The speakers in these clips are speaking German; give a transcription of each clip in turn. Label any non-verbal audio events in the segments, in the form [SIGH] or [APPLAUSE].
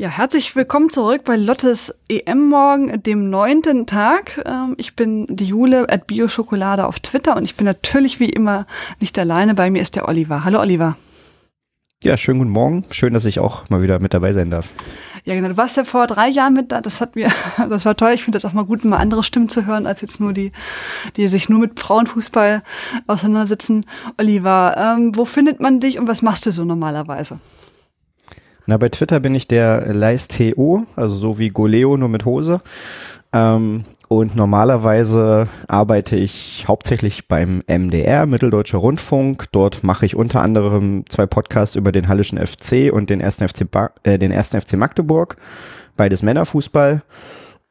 Ja, herzlich willkommen zurück bei Lottes EM Morgen, dem neunten Tag. Ähm, ich bin die Jule at Bioschokolade auf Twitter und ich bin natürlich wie immer nicht alleine. Bei mir ist der Oliver. Hallo Oliver. Ja, schönen guten Morgen. Schön, dass ich auch mal wieder mit dabei sein darf. Ja, genau. Du warst ja vor drei Jahren mit da. Das hat mir, [LAUGHS] das war toll. Ich finde das auch mal gut, mal andere Stimmen zu hören, als jetzt nur die, die sich nur mit Frauenfußball auseinandersetzen. Oliver, ähm, wo findet man dich und was machst du so normalerweise? Na, bei Twitter bin ich der Leis.to, also so wie Goleo, nur mit Hose. Ähm, und normalerweise arbeite ich hauptsächlich beim MDR, Mitteldeutscher Rundfunk. Dort mache ich unter anderem zwei Podcasts über den Hallischen FC und den ersten FC, ba äh, den ersten FC Magdeburg. Beides Männerfußball.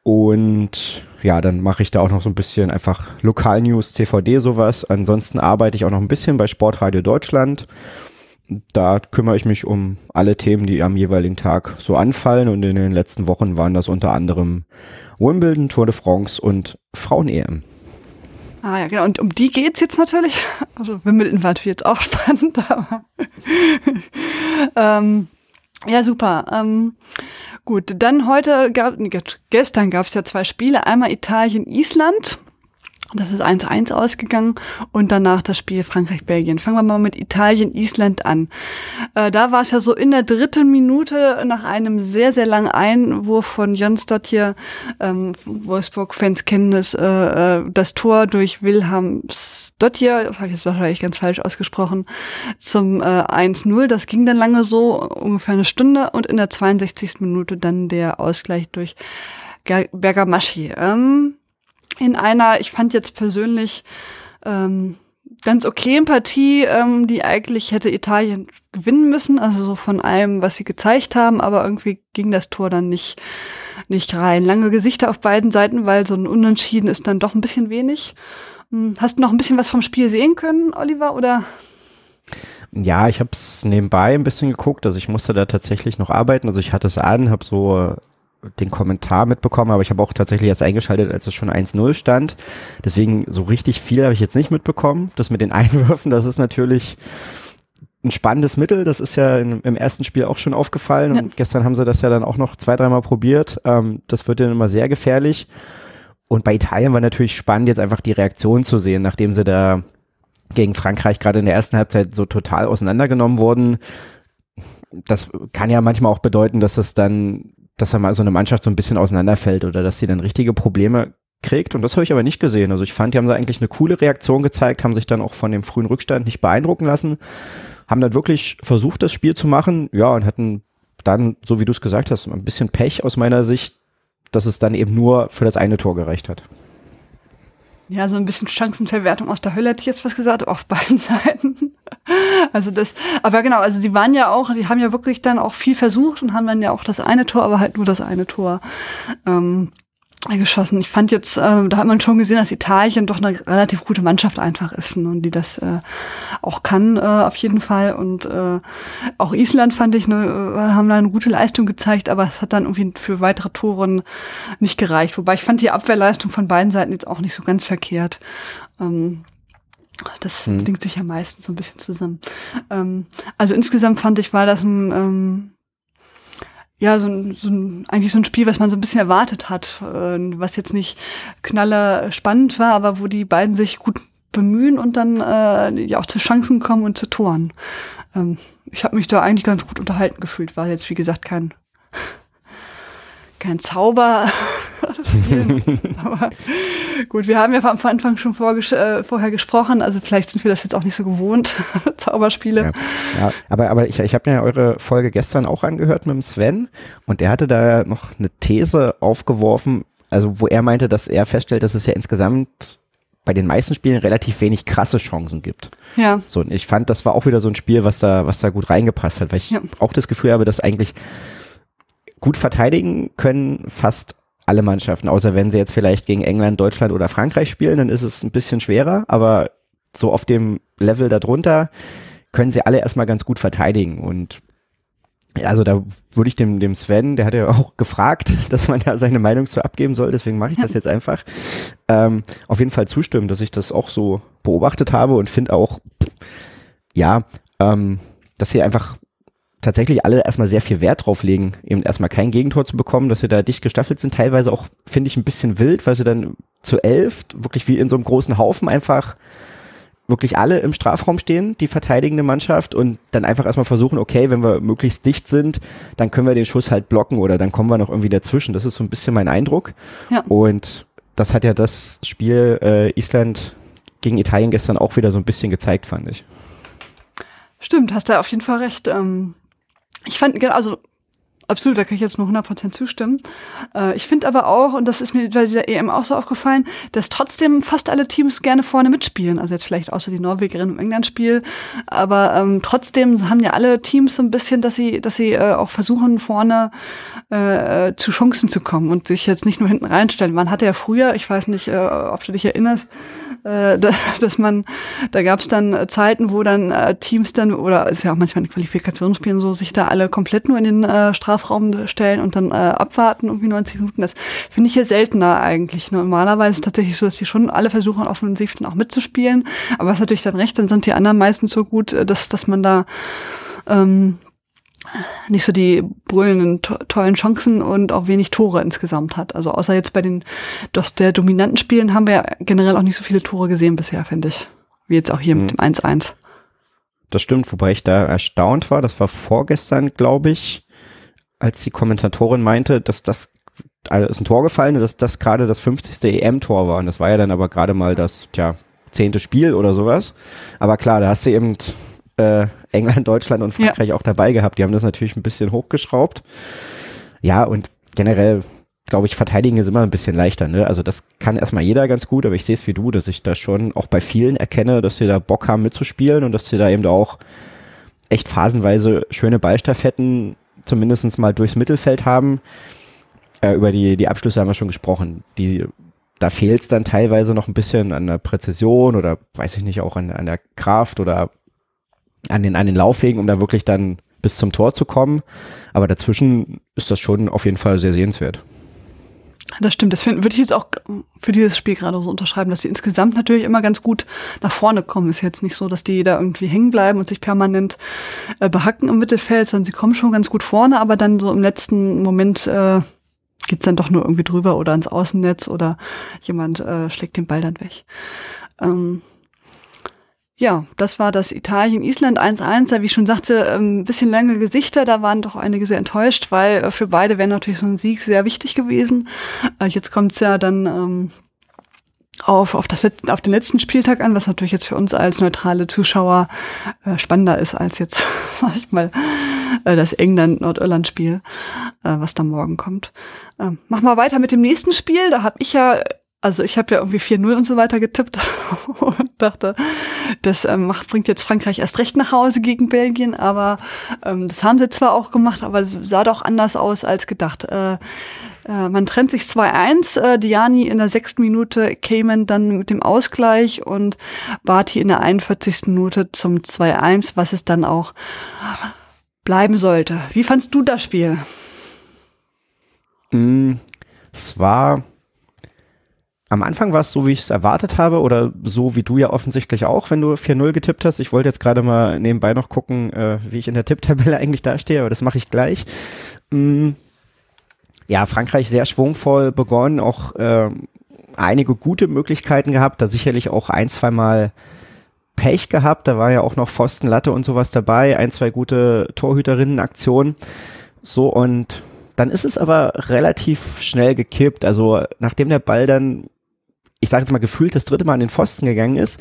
Und ja, dann mache ich da auch noch so ein bisschen einfach Lokalnews, CVD, sowas. Ansonsten arbeite ich auch noch ein bisschen bei Sportradio Deutschland da kümmere ich mich um alle Themen, die am jeweiligen Tag so anfallen. Und in den letzten Wochen waren das unter anderem Wimbledon, Tour de France und Frauen-EM. Ah ja, genau. Und um die geht's jetzt natürlich. [LAUGHS] Also Wimbledon war natürlich jetzt auch [LAUGHS] spannend, aber [LAUGHS] ähm, ja, super. Ähm, gut, dann heute gab, gestern gab es ja zwei Spiele. Einmal Italien, Island. Das ist 1-1 ausgegangen und danach das Spiel Frankreich-Belgien. Fangen wir mal mit Italien-Island an. Äh, da war es ja so in der dritten Minute nach einem sehr, sehr langen Einwurf von Jöns Dottir, ähm, Wolfsburg-Fans kennen es, äh, äh, das Tor durch Wilhelm Dottir, das habe ich jetzt wahrscheinlich ganz falsch ausgesprochen, zum äh, 1-0. Das ging dann lange so, ungefähr eine Stunde und in der 62. Minute dann der Ausgleich durch Bergamaschi. Ähm, in einer, ich fand jetzt persönlich ähm, ganz okayen Partie, ähm, die eigentlich hätte Italien gewinnen müssen, also so von allem, was sie gezeigt haben, aber irgendwie ging das Tor dann nicht, nicht rein. Lange Gesichter auf beiden Seiten, weil so ein Unentschieden ist dann doch ein bisschen wenig. Hm, hast du noch ein bisschen was vom Spiel sehen können, Oliver, oder? Ja, ich habe es nebenbei ein bisschen geguckt. Also ich musste da tatsächlich noch arbeiten. Also ich hatte es an, habe so den Kommentar mitbekommen, aber ich habe auch tatsächlich erst eingeschaltet, als es schon 1-0 stand. Deswegen so richtig viel habe ich jetzt nicht mitbekommen. Das mit den [LAUGHS] Einwürfen, das ist natürlich ein spannendes Mittel. Das ist ja in, im ersten Spiel auch schon aufgefallen. Ja. Und gestern haben sie das ja dann auch noch zwei, dreimal probiert. Ähm, das wird dann immer sehr gefährlich. Und bei Italien war natürlich spannend, jetzt einfach die Reaktion zu sehen, nachdem sie da gegen Frankreich gerade in der ersten Halbzeit so total auseinandergenommen wurden. Das kann ja manchmal auch bedeuten, dass es dann dass da mal so eine Mannschaft so ein bisschen auseinanderfällt oder dass sie dann richtige Probleme kriegt. Und das habe ich aber nicht gesehen. Also ich fand, die haben da eigentlich eine coole Reaktion gezeigt, haben sich dann auch von dem frühen Rückstand nicht beeindrucken lassen, haben dann wirklich versucht, das Spiel zu machen, ja, und hatten dann, so wie du es gesagt hast, ein bisschen Pech aus meiner Sicht, dass es dann eben nur für das eine Tor gereicht hat. Ja, so ein bisschen Chancenverwertung aus der Hölle hätte ich jetzt was gesagt, auf beiden [LAUGHS] Seiten. Also das, aber genau, also die waren ja auch, die haben ja wirklich dann auch viel versucht und haben dann ja auch das eine Tor, aber halt nur das eine Tor ähm, geschossen. Ich fand jetzt, äh, da hat man schon gesehen, dass Italien doch eine relativ gute Mannschaft einfach ist ne, und die das äh, auch kann äh, auf jeden Fall. Und äh, auch Island fand ich, ne, äh, haben da eine gute Leistung gezeigt, aber es hat dann irgendwie für weitere Toren nicht gereicht. Wobei ich fand die Abwehrleistung von beiden Seiten jetzt auch nicht so ganz verkehrt. Ähm, das hm. bedingt sich ja meistens so ein bisschen zusammen. Ähm, also insgesamt fand ich, war das ein ähm, ja, so ein, so ein, eigentlich so ein Spiel, was man so ein bisschen erwartet hat, äh, was jetzt nicht knaller spannend war, aber wo die beiden sich gut bemühen und dann äh, ja auch zu Chancen kommen und zu Toren. Ähm, ich habe mich da eigentlich ganz gut unterhalten gefühlt, war jetzt wie gesagt kein kein Zauber. [LAUGHS] Aber gut, wir haben ja am Anfang schon äh, vorher gesprochen, also vielleicht sind wir das jetzt auch nicht so gewohnt, [LAUGHS] Zauberspiele. Ja, ja, aber, aber ich, ich habe mir eure Folge gestern auch angehört mit dem Sven und der hatte da noch eine These aufgeworfen, also wo er meinte, dass er feststellt, dass es ja insgesamt bei den meisten Spielen relativ wenig krasse Chancen gibt. Ja. So, und ich fand, das war auch wieder so ein Spiel, was da, was da gut reingepasst hat, weil ich ja. auch das Gefühl habe, dass eigentlich gut verteidigen können fast alle Mannschaften, außer wenn sie jetzt vielleicht gegen England, Deutschland oder Frankreich spielen, dann ist es ein bisschen schwerer, aber so auf dem Level darunter können sie alle erstmal ganz gut verteidigen und also da würde ich dem, dem Sven, der hat ja auch gefragt, [LAUGHS] dass man da seine Meinung zu abgeben soll, deswegen mache ich das jetzt einfach, ähm, auf jeden Fall zustimmen, dass ich das auch so beobachtet habe und finde auch, ja, ähm, dass sie einfach tatsächlich alle erstmal sehr viel Wert drauf legen, eben erstmal kein Gegentor zu bekommen, dass sie da dicht gestaffelt sind. Teilweise auch, finde ich, ein bisschen wild, weil sie dann zu elf, wirklich wie in so einem großen Haufen einfach wirklich alle im Strafraum stehen, die verteidigende Mannschaft, und dann einfach erstmal versuchen, okay, wenn wir möglichst dicht sind, dann können wir den Schuss halt blocken oder dann kommen wir noch irgendwie dazwischen. Das ist so ein bisschen mein Eindruck. Ja. Und das hat ja das Spiel äh, Island gegen Italien gestern auch wieder so ein bisschen gezeigt, fand ich. Stimmt, hast du auf jeden Fall recht. Ähm, ich fand, also Absolut, da kann ich jetzt nur 100% zustimmen. Äh, ich finde aber auch, und das ist mir bei dieser EM auch so aufgefallen, dass trotzdem fast alle Teams gerne vorne mitspielen. Also jetzt vielleicht außer die Norwegerin im England-Spiel. Aber ähm, trotzdem haben ja alle Teams so ein bisschen, dass sie, dass sie äh, auch versuchen, vorne äh, zu Chancen zu kommen und sich jetzt nicht nur hinten reinstellen. Man hatte ja früher, ich weiß nicht, äh, ob du dich erinnerst, äh, [LAUGHS] dass man, da gab es dann Zeiten, wo dann äh, Teams dann, oder ist ja auch manchmal in Qualifikationsspielen so, sich da alle komplett nur in den äh, Straf Strafraum stellen und dann äh, abwarten, irgendwie 90 Minuten. Das finde ich hier seltener eigentlich. Normalerweise ist es tatsächlich so, dass die schon alle versuchen, offensiv dann auch mitzuspielen. Aber es natürlich dann recht, dann sind die anderen meistens so gut, äh, dass, dass man da ähm, nicht so die brüllenden, to tollen Chancen und auch wenig Tore insgesamt hat. Also außer jetzt bei den doch der dominanten Spielen haben wir ja generell auch nicht so viele Tore gesehen bisher, finde ich. Wie jetzt auch hier mhm. mit dem 1-1. Das stimmt, wobei ich da erstaunt war. Das war vorgestern, glaube ich, als die Kommentatorin meinte, dass das also ist ein Tor gefallen, dass das gerade das 50. EM-Tor war. Und das war ja dann aber gerade mal das, tja, zehnte Spiel oder sowas. Aber klar, da hast du eben äh, England, Deutschland und Frankreich ja. auch dabei gehabt. Die haben das natürlich ein bisschen hochgeschraubt. Ja, und generell, glaube ich, verteidigen ist immer ein bisschen leichter. Ne? Also das kann erstmal jeder ganz gut, aber ich sehe es wie du, dass ich da schon auch bei vielen erkenne, dass sie da Bock haben mitzuspielen und dass sie da eben auch echt phasenweise schöne Ballstaffetten zumindest mal durchs Mittelfeld haben. Äh, über die, die Abschlüsse haben wir schon gesprochen. Die, da fehlt es dann teilweise noch ein bisschen an der Präzision oder weiß ich nicht, auch an, an der Kraft oder an den, an den Laufwegen, um da wirklich dann bis zum Tor zu kommen. Aber dazwischen ist das schon auf jeden Fall sehr sehenswert. Das stimmt, das würde ich jetzt auch für dieses Spiel gerade so unterschreiben, dass die insgesamt natürlich immer ganz gut nach vorne kommen. Ist jetzt nicht so, dass die da irgendwie hängen bleiben und sich permanent äh, behacken im Mittelfeld, sondern sie kommen schon ganz gut vorne, aber dann so im letzten Moment äh, geht's dann doch nur irgendwie drüber oder ins Außennetz oder jemand äh, schlägt den Ball dann weg. Ähm, ja, das war das Italien-Island 1-1. Wie ich schon sagte, ein ähm, bisschen lange Gesichter. Da waren doch einige sehr enttäuscht, weil äh, für beide wäre natürlich so ein Sieg sehr wichtig gewesen. Äh, jetzt kommt es ja dann ähm, auf, auf, das, auf den letzten Spieltag an, was natürlich jetzt für uns als neutrale Zuschauer äh, spannender ist als jetzt, [LAUGHS] sag ich mal, äh, das England-Nordirland-Spiel, äh, was da morgen kommt. Ähm, machen wir weiter mit dem nächsten Spiel. Da habe ich ja also ich habe ja irgendwie 4-0 und so weiter getippt [LAUGHS] und dachte, das ähm, bringt jetzt Frankreich erst recht nach Hause gegen Belgien, aber ähm, das haben sie zwar auch gemacht, aber es sah doch anders aus als gedacht. Äh, äh, man trennt sich 2-1, äh, Diani in der sechsten Minute, Cayman dann mit dem Ausgleich und Barty in der 41. Minute zum 2-1, was es dann auch bleiben sollte. Wie fandst du das Spiel? Mm, es war am Anfang war es so, wie ich es erwartet habe oder so wie du ja offensichtlich auch, wenn du 4-0 getippt hast. Ich wollte jetzt gerade mal nebenbei noch gucken, äh, wie ich in der Tipptabelle [LAUGHS] eigentlich dastehe, aber das mache ich gleich. Mm, ja, Frankreich sehr schwungvoll begonnen, auch äh, einige gute Möglichkeiten gehabt, da sicherlich auch ein, zwei Mal Pech gehabt, da war ja auch noch Pfosten, Latte und sowas dabei, ein, zwei gute Torhüterinnen-Aktionen. So und dann ist es aber relativ schnell gekippt. Also nachdem der Ball dann ich sage jetzt mal gefühlt das dritte Mal an den Pfosten gegangen ist,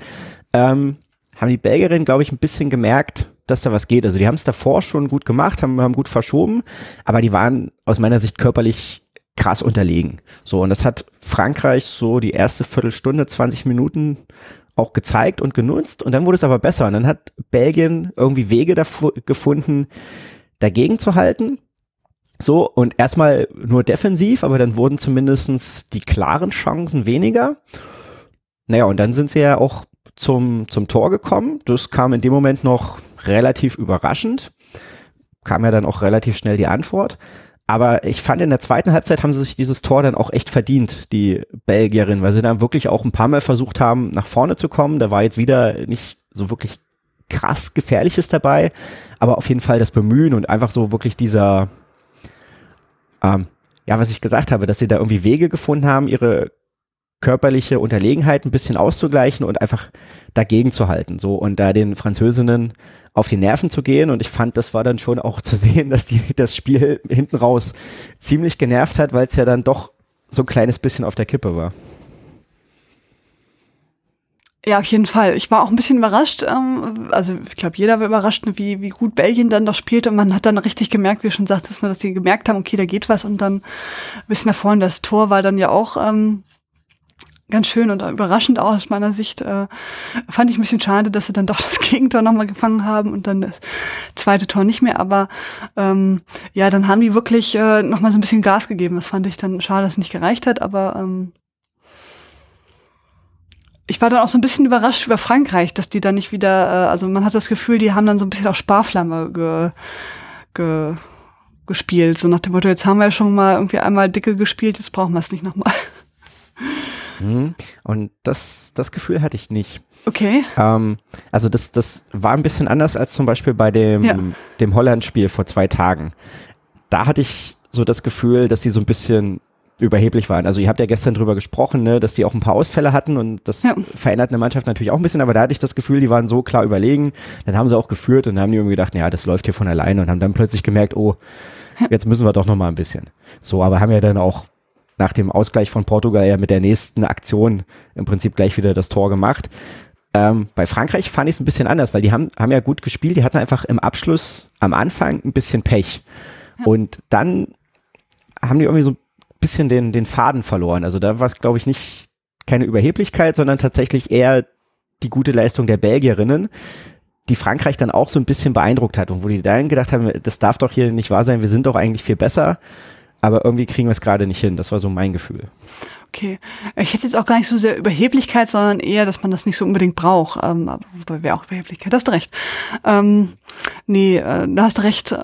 ähm, haben die Belgierinnen, glaube ich, ein bisschen gemerkt, dass da was geht. Also die haben es davor schon gut gemacht, haben, haben gut verschoben, aber die waren aus meiner Sicht körperlich krass unterlegen. So, und das hat Frankreich so die erste Viertelstunde, 20 Minuten auch gezeigt und genutzt. Und dann wurde es aber besser. Und dann hat Belgien irgendwie Wege dafür gefunden, dagegen zu halten. So, und erstmal nur defensiv, aber dann wurden zumindestens die klaren Chancen weniger. Naja, und dann sind sie ja auch zum, zum Tor gekommen. Das kam in dem Moment noch relativ überraschend. Kam ja dann auch relativ schnell die Antwort. Aber ich fand, in der zweiten Halbzeit haben sie sich dieses Tor dann auch echt verdient, die Belgierin, weil sie dann wirklich auch ein paar Mal versucht haben, nach vorne zu kommen. Da war jetzt wieder nicht so wirklich krass Gefährliches dabei, aber auf jeden Fall das Bemühen und einfach so wirklich dieser, ähm, ja, was ich gesagt habe, dass sie da irgendwie Wege gefunden haben, ihre körperliche Unterlegenheit ein bisschen auszugleichen und einfach dagegen zu halten, so und da den Französinnen auf die Nerven zu gehen und ich fand, das war dann schon auch [LAUGHS] zu sehen, dass die das Spiel hinten raus ziemlich genervt hat, weil es ja dann doch so ein kleines bisschen auf der Kippe war. Ja, auf jeden Fall. Ich war auch ein bisschen überrascht. Ähm, also ich glaube, jeder war überrascht, wie, wie gut Belgien dann noch spielte. Und man hat dann richtig gemerkt, wie du schon sagtest, ne, dass die gemerkt haben, okay, da geht was. Und dann ein bisschen nach vorne, das Tor war dann ja auch ähm, ganz schön und überraschend auch aus meiner Sicht. Äh, fand ich ein bisschen schade, dass sie dann doch [LAUGHS] das Gegentor nochmal gefangen haben und dann das zweite Tor nicht mehr. Aber ähm, ja, dann haben die wirklich äh, nochmal so ein bisschen Gas gegeben. Das fand ich dann schade, dass es nicht gereicht hat. Aber ähm, ich war dann auch so ein bisschen überrascht über Frankreich, dass die dann nicht wieder, äh, also man hat das Gefühl, die haben dann so ein bisschen auf Sparflamme ge, ge, gespielt. So nach dem Motto, jetzt haben wir ja schon mal irgendwie einmal dicke gespielt, jetzt brauchen wir es nicht nochmal. Mhm. Und das, das Gefühl hatte ich nicht. Okay. Ähm, also das, das war ein bisschen anders als zum Beispiel bei dem, ja. dem Holland-Spiel vor zwei Tagen. Da hatte ich so das Gefühl, dass die so ein bisschen überheblich waren. Also ihr habt ja gestern drüber gesprochen, ne, dass die auch ein paar Ausfälle hatten und das ja. verändert eine Mannschaft natürlich auch ein bisschen, aber da hatte ich das Gefühl, die waren so klar überlegen. Dann haben sie auch geführt und dann haben die irgendwie gedacht, ja, das läuft hier von alleine und haben dann plötzlich gemerkt, oh, jetzt müssen wir doch noch mal ein bisschen. So, aber haben ja dann auch nach dem Ausgleich von Portugal ja mit der nächsten Aktion im Prinzip gleich wieder das Tor gemacht. Ähm, bei Frankreich fand ich es ein bisschen anders, weil die haben, haben ja gut gespielt, die hatten einfach im Abschluss am Anfang ein bisschen Pech. Ja. Und dann haben die irgendwie so bisschen den, den Faden verloren. Also da war es, glaube ich, nicht keine Überheblichkeit, sondern tatsächlich eher die gute Leistung der Belgierinnen, die Frankreich dann auch so ein bisschen beeindruckt hat und wo die dann gedacht haben, das darf doch hier nicht wahr sein, wir sind doch eigentlich viel besser aber irgendwie kriegen wir es gerade nicht hin. Das war so mein Gefühl. Okay. Ich hätte jetzt auch gar nicht so sehr Überheblichkeit, sondern eher, dass man das nicht so unbedingt braucht. Ähm, wobei wäre auch Überheblichkeit. Da hast du recht. Ähm, nee, äh, da hast du recht.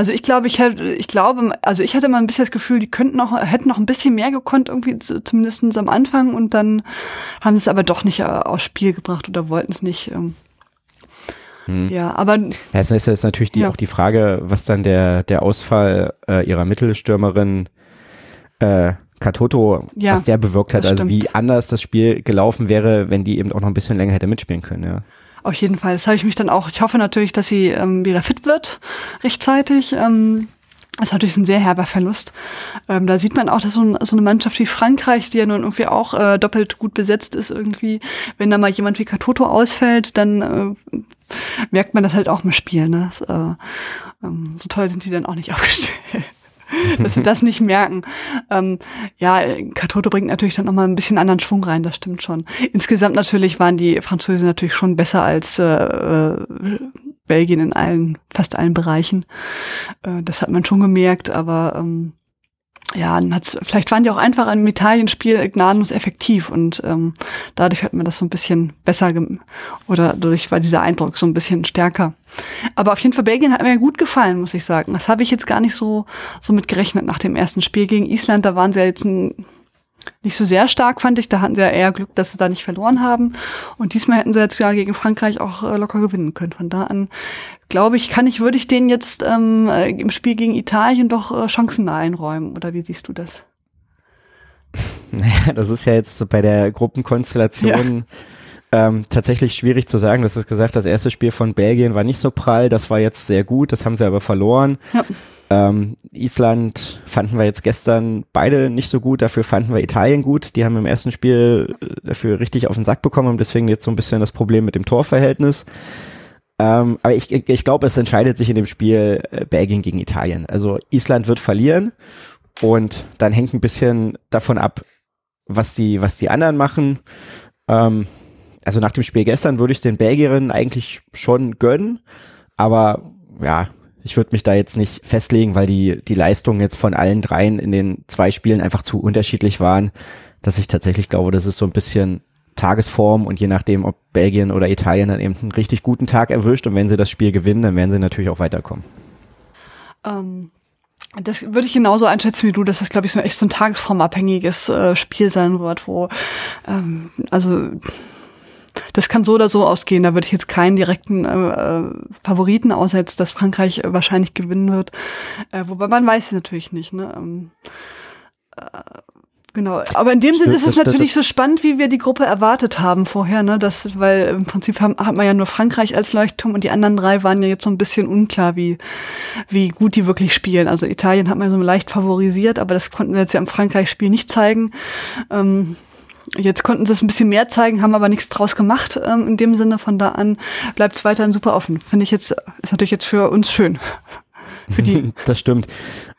Also ich glaube, ich hätte, ich glaube, also ich hatte mal ein bisschen das Gefühl, die könnten noch, hätten noch ein bisschen mehr gekonnt, irgendwie zumindest am Anfang und dann haben sie es aber doch nicht äh, aus Spiel gebracht oder wollten es nicht. Ähm, hm. Ja, aber. Ja, es ist jetzt natürlich die, ja. auch die Frage, was dann der, der Ausfall äh, ihrer Mittelstürmerin äh, Katoto, ja, was der bewirkt hat. Also wie anders das Spiel gelaufen wäre, wenn die eben auch noch ein bisschen länger hätte mitspielen können, ja. Auf jeden Fall. Das habe ich mich dann auch. Ich hoffe natürlich, dass sie ähm, wieder fit wird rechtzeitig. Ähm, das ist natürlich ein sehr herber Verlust. Ähm, da sieht man auch, dass so, ein, so, eine Mannschaft wie Frankreich, die ja nun irgendwie auch äh, doppelt gut besetzt ist, irgendwie, wenn da mal jemand wie Katoto ausfällt, dann äh, merkt man das halt auch im Spiel. Ne? Das, äh, ähm, so toll sind die dann auch nicht aufgestellt. [LAUGHS] dass sie das nicht merken. Ähm, ja, Katoto bringt natürlich dann nochmal ein bisschen anderen Schwung rein, das stimmt schon. Insgesamt natürlich waren die Franzosen natürlich schon besser als äh, äh Belgien in allen, fast allen Bereichen. Äh, das hat man schon gemerkt, aber ähm, ja, vielleicht waren die auch einfach im Italienspiel gnadenlos effektiv und ähm, dadurch hat man das so ein bisschen besser oder dadurch war dieser Eindruck so ein bisschen stärker. Aber auf jeden Fall Belgien hat mir gut gefallen, muss ich sagen. Das habe ich jetzt gar nicht so so mit gerechnet nach dem ersten Spiel gegen Island. Da waren sie ja jetzt ein nicht so sehr stark, fand ich. Da hatten sie ja eher Glück, dass sie da nicht verloren haben. Und diesmal hätten sie jetzt ja gegen Frankreich auch äh, locker gewinnen können. Von da an, glaube ich, kann ich, würde ich denen jetzt ähm, äh, im Spiel gegen Italien doch äh, Chancen einräumen. Oder wie siehst du das? [LAUGHS] Naja, das ist ja jetzt bei der Gruppenkonstellation ja. Ähm, tatsächlich schwierig zu sagen. Du hast gesagt, das erste Spiel von Belgien war nicht so prall, das war jetzt sehr gut, das haben sie aber verloren. Ja. Ähm, Island fanden wir jetzt gestern beide nicht so gut, dafür fanden wir Italien gut. Die haben im ersten Spiel äh, dafür richtig auf den Sack bekommen und deswegen jetzt so ein bisschen das Problem mit dem Torverhältnis. Ähm, aber ich, ich glaube, es entscheidet sich in dem Spiel äh, Belgien gegen Italien. Also Island wird verlieren und dann hängt ein bisschen davon ab, was die, was die anderen machen. Ähm, also nach dem Spiel gestern würde ich den Belgierinnen eigentlich schon gönnen, aber ja, ich würde mich da jetzt nicht festlegen, weil die, die Leistungen jetzt von allen dreien in den zwei Spielen einfach zu unterschiedlich waren, dass ich tatsächlich glaube, das ist so ein bisschen Tagesform und je nachdem, ob Belgien oder Italien dann eben einen richtig guten Tag erwischt und wenn sie das Spiel gewinnen, dann werden sie natürlich auch weiterkommen. Ähm, das würde ich genauso einschätzen wie du, dass das, glaube ich, so echt so ein tagesformabhängiges äh, Spiel sein wird, wo ähm, also das kann so oder so ausgehen. Da würde ich jetzt keinen direkten äh, äh Favoriten, außer jetzt, dass Frankreich wahrscheinlich gewinnen wird. Äh, wobei man weiß es natürlich nicht. Ne? Ähm, äh, Genau, aber in dem Sinne ist es natürlich so spannend, wie wir die Gruppe erwartet haben vorher, ne? Das, weil im Prinzip haben, hat man ja nur Frankreich als Leuchtturm und die anderen drei waren ja jetzt so ein bisschen unklar, wie, wie gut die wirklich spielen. Also Italien hat man so leicht favorisiert, aber das konnten wir jetzt ja im Frankreich-Spiel nicht zeigen. Ähm, Jetzt konnten sie es ein bisschen mehr zeigen, haben aber nichts draus gemacht. Ähm, in dem Sinne, von da an bleibt es weiterhin super offen. Finde ich jetzt, ist natürlich jetzt für uns schön. [LAUGHS] für die. das stimmt.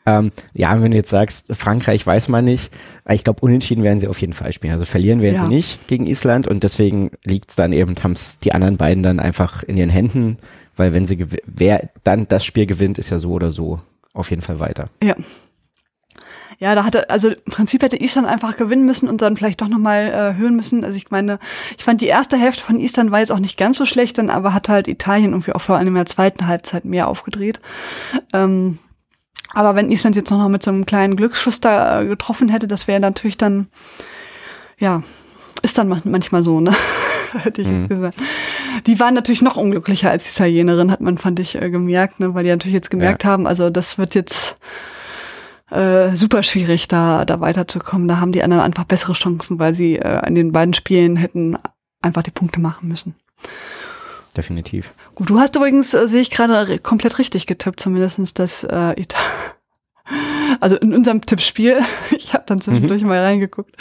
Ähm, ja, wenn du jetzt sagst, Frankreich weiß man nicht, ich glaube, unentschieden werden sie auf jeden Fall spielen. Also verlieren werden ja. sie nicht gegen Island und deswegen liegt es dann eben, haben es die anderen beiden dann einfach in ihren Händen, weil wenn sie, wer dann das Spiel gewinnt, ist ja so oder so auf jeden Fall weiter. Ja. Ja, da hatte, also im Prinzip hätte Island einfach gewinnen müssen und dann vielleicht doch nochmal äh, hören müssen. Also ich meine, ich fand die erste Hälfte von Island war jetzt auch nicht ganz so schlecht, dann aber hat halt Italien irgendwie auch vor allem in der zweiten Halbzeit mehr aufgedreht. Ähm, aber wenn Island jetzt noch mal mit so einem kleinen Glücksschuss da äh, getroffen hätte, das wäre natürlich dann, ja, ist dann manchmal so, ne? [LAUGHS] Hätte ich mhm. jetzt gesagt. Die waren natürlich noch unglücklicher als die Italienerin, hat man, fand ich, äh, gemerkt, ne? Weil die natürlich jetzt gemerkt ja. haben, also das wird jetzt äh, super schwierig, da, da weiterzukommen. Da haben die anderen einfach bessere Chancen, weil sie äh, in den beiden Spielen hätten einfach die Punkte machen müssen definitiv. Gut, du hast übrigens, äh, sehe ich gerade, komplett richtig getippt, zumindestens das äh, Ita [LAUGHS] also in unserem Tippspiel. [LAUGHS] Ich habe dann zwischendurch mhm. mal reingeguckt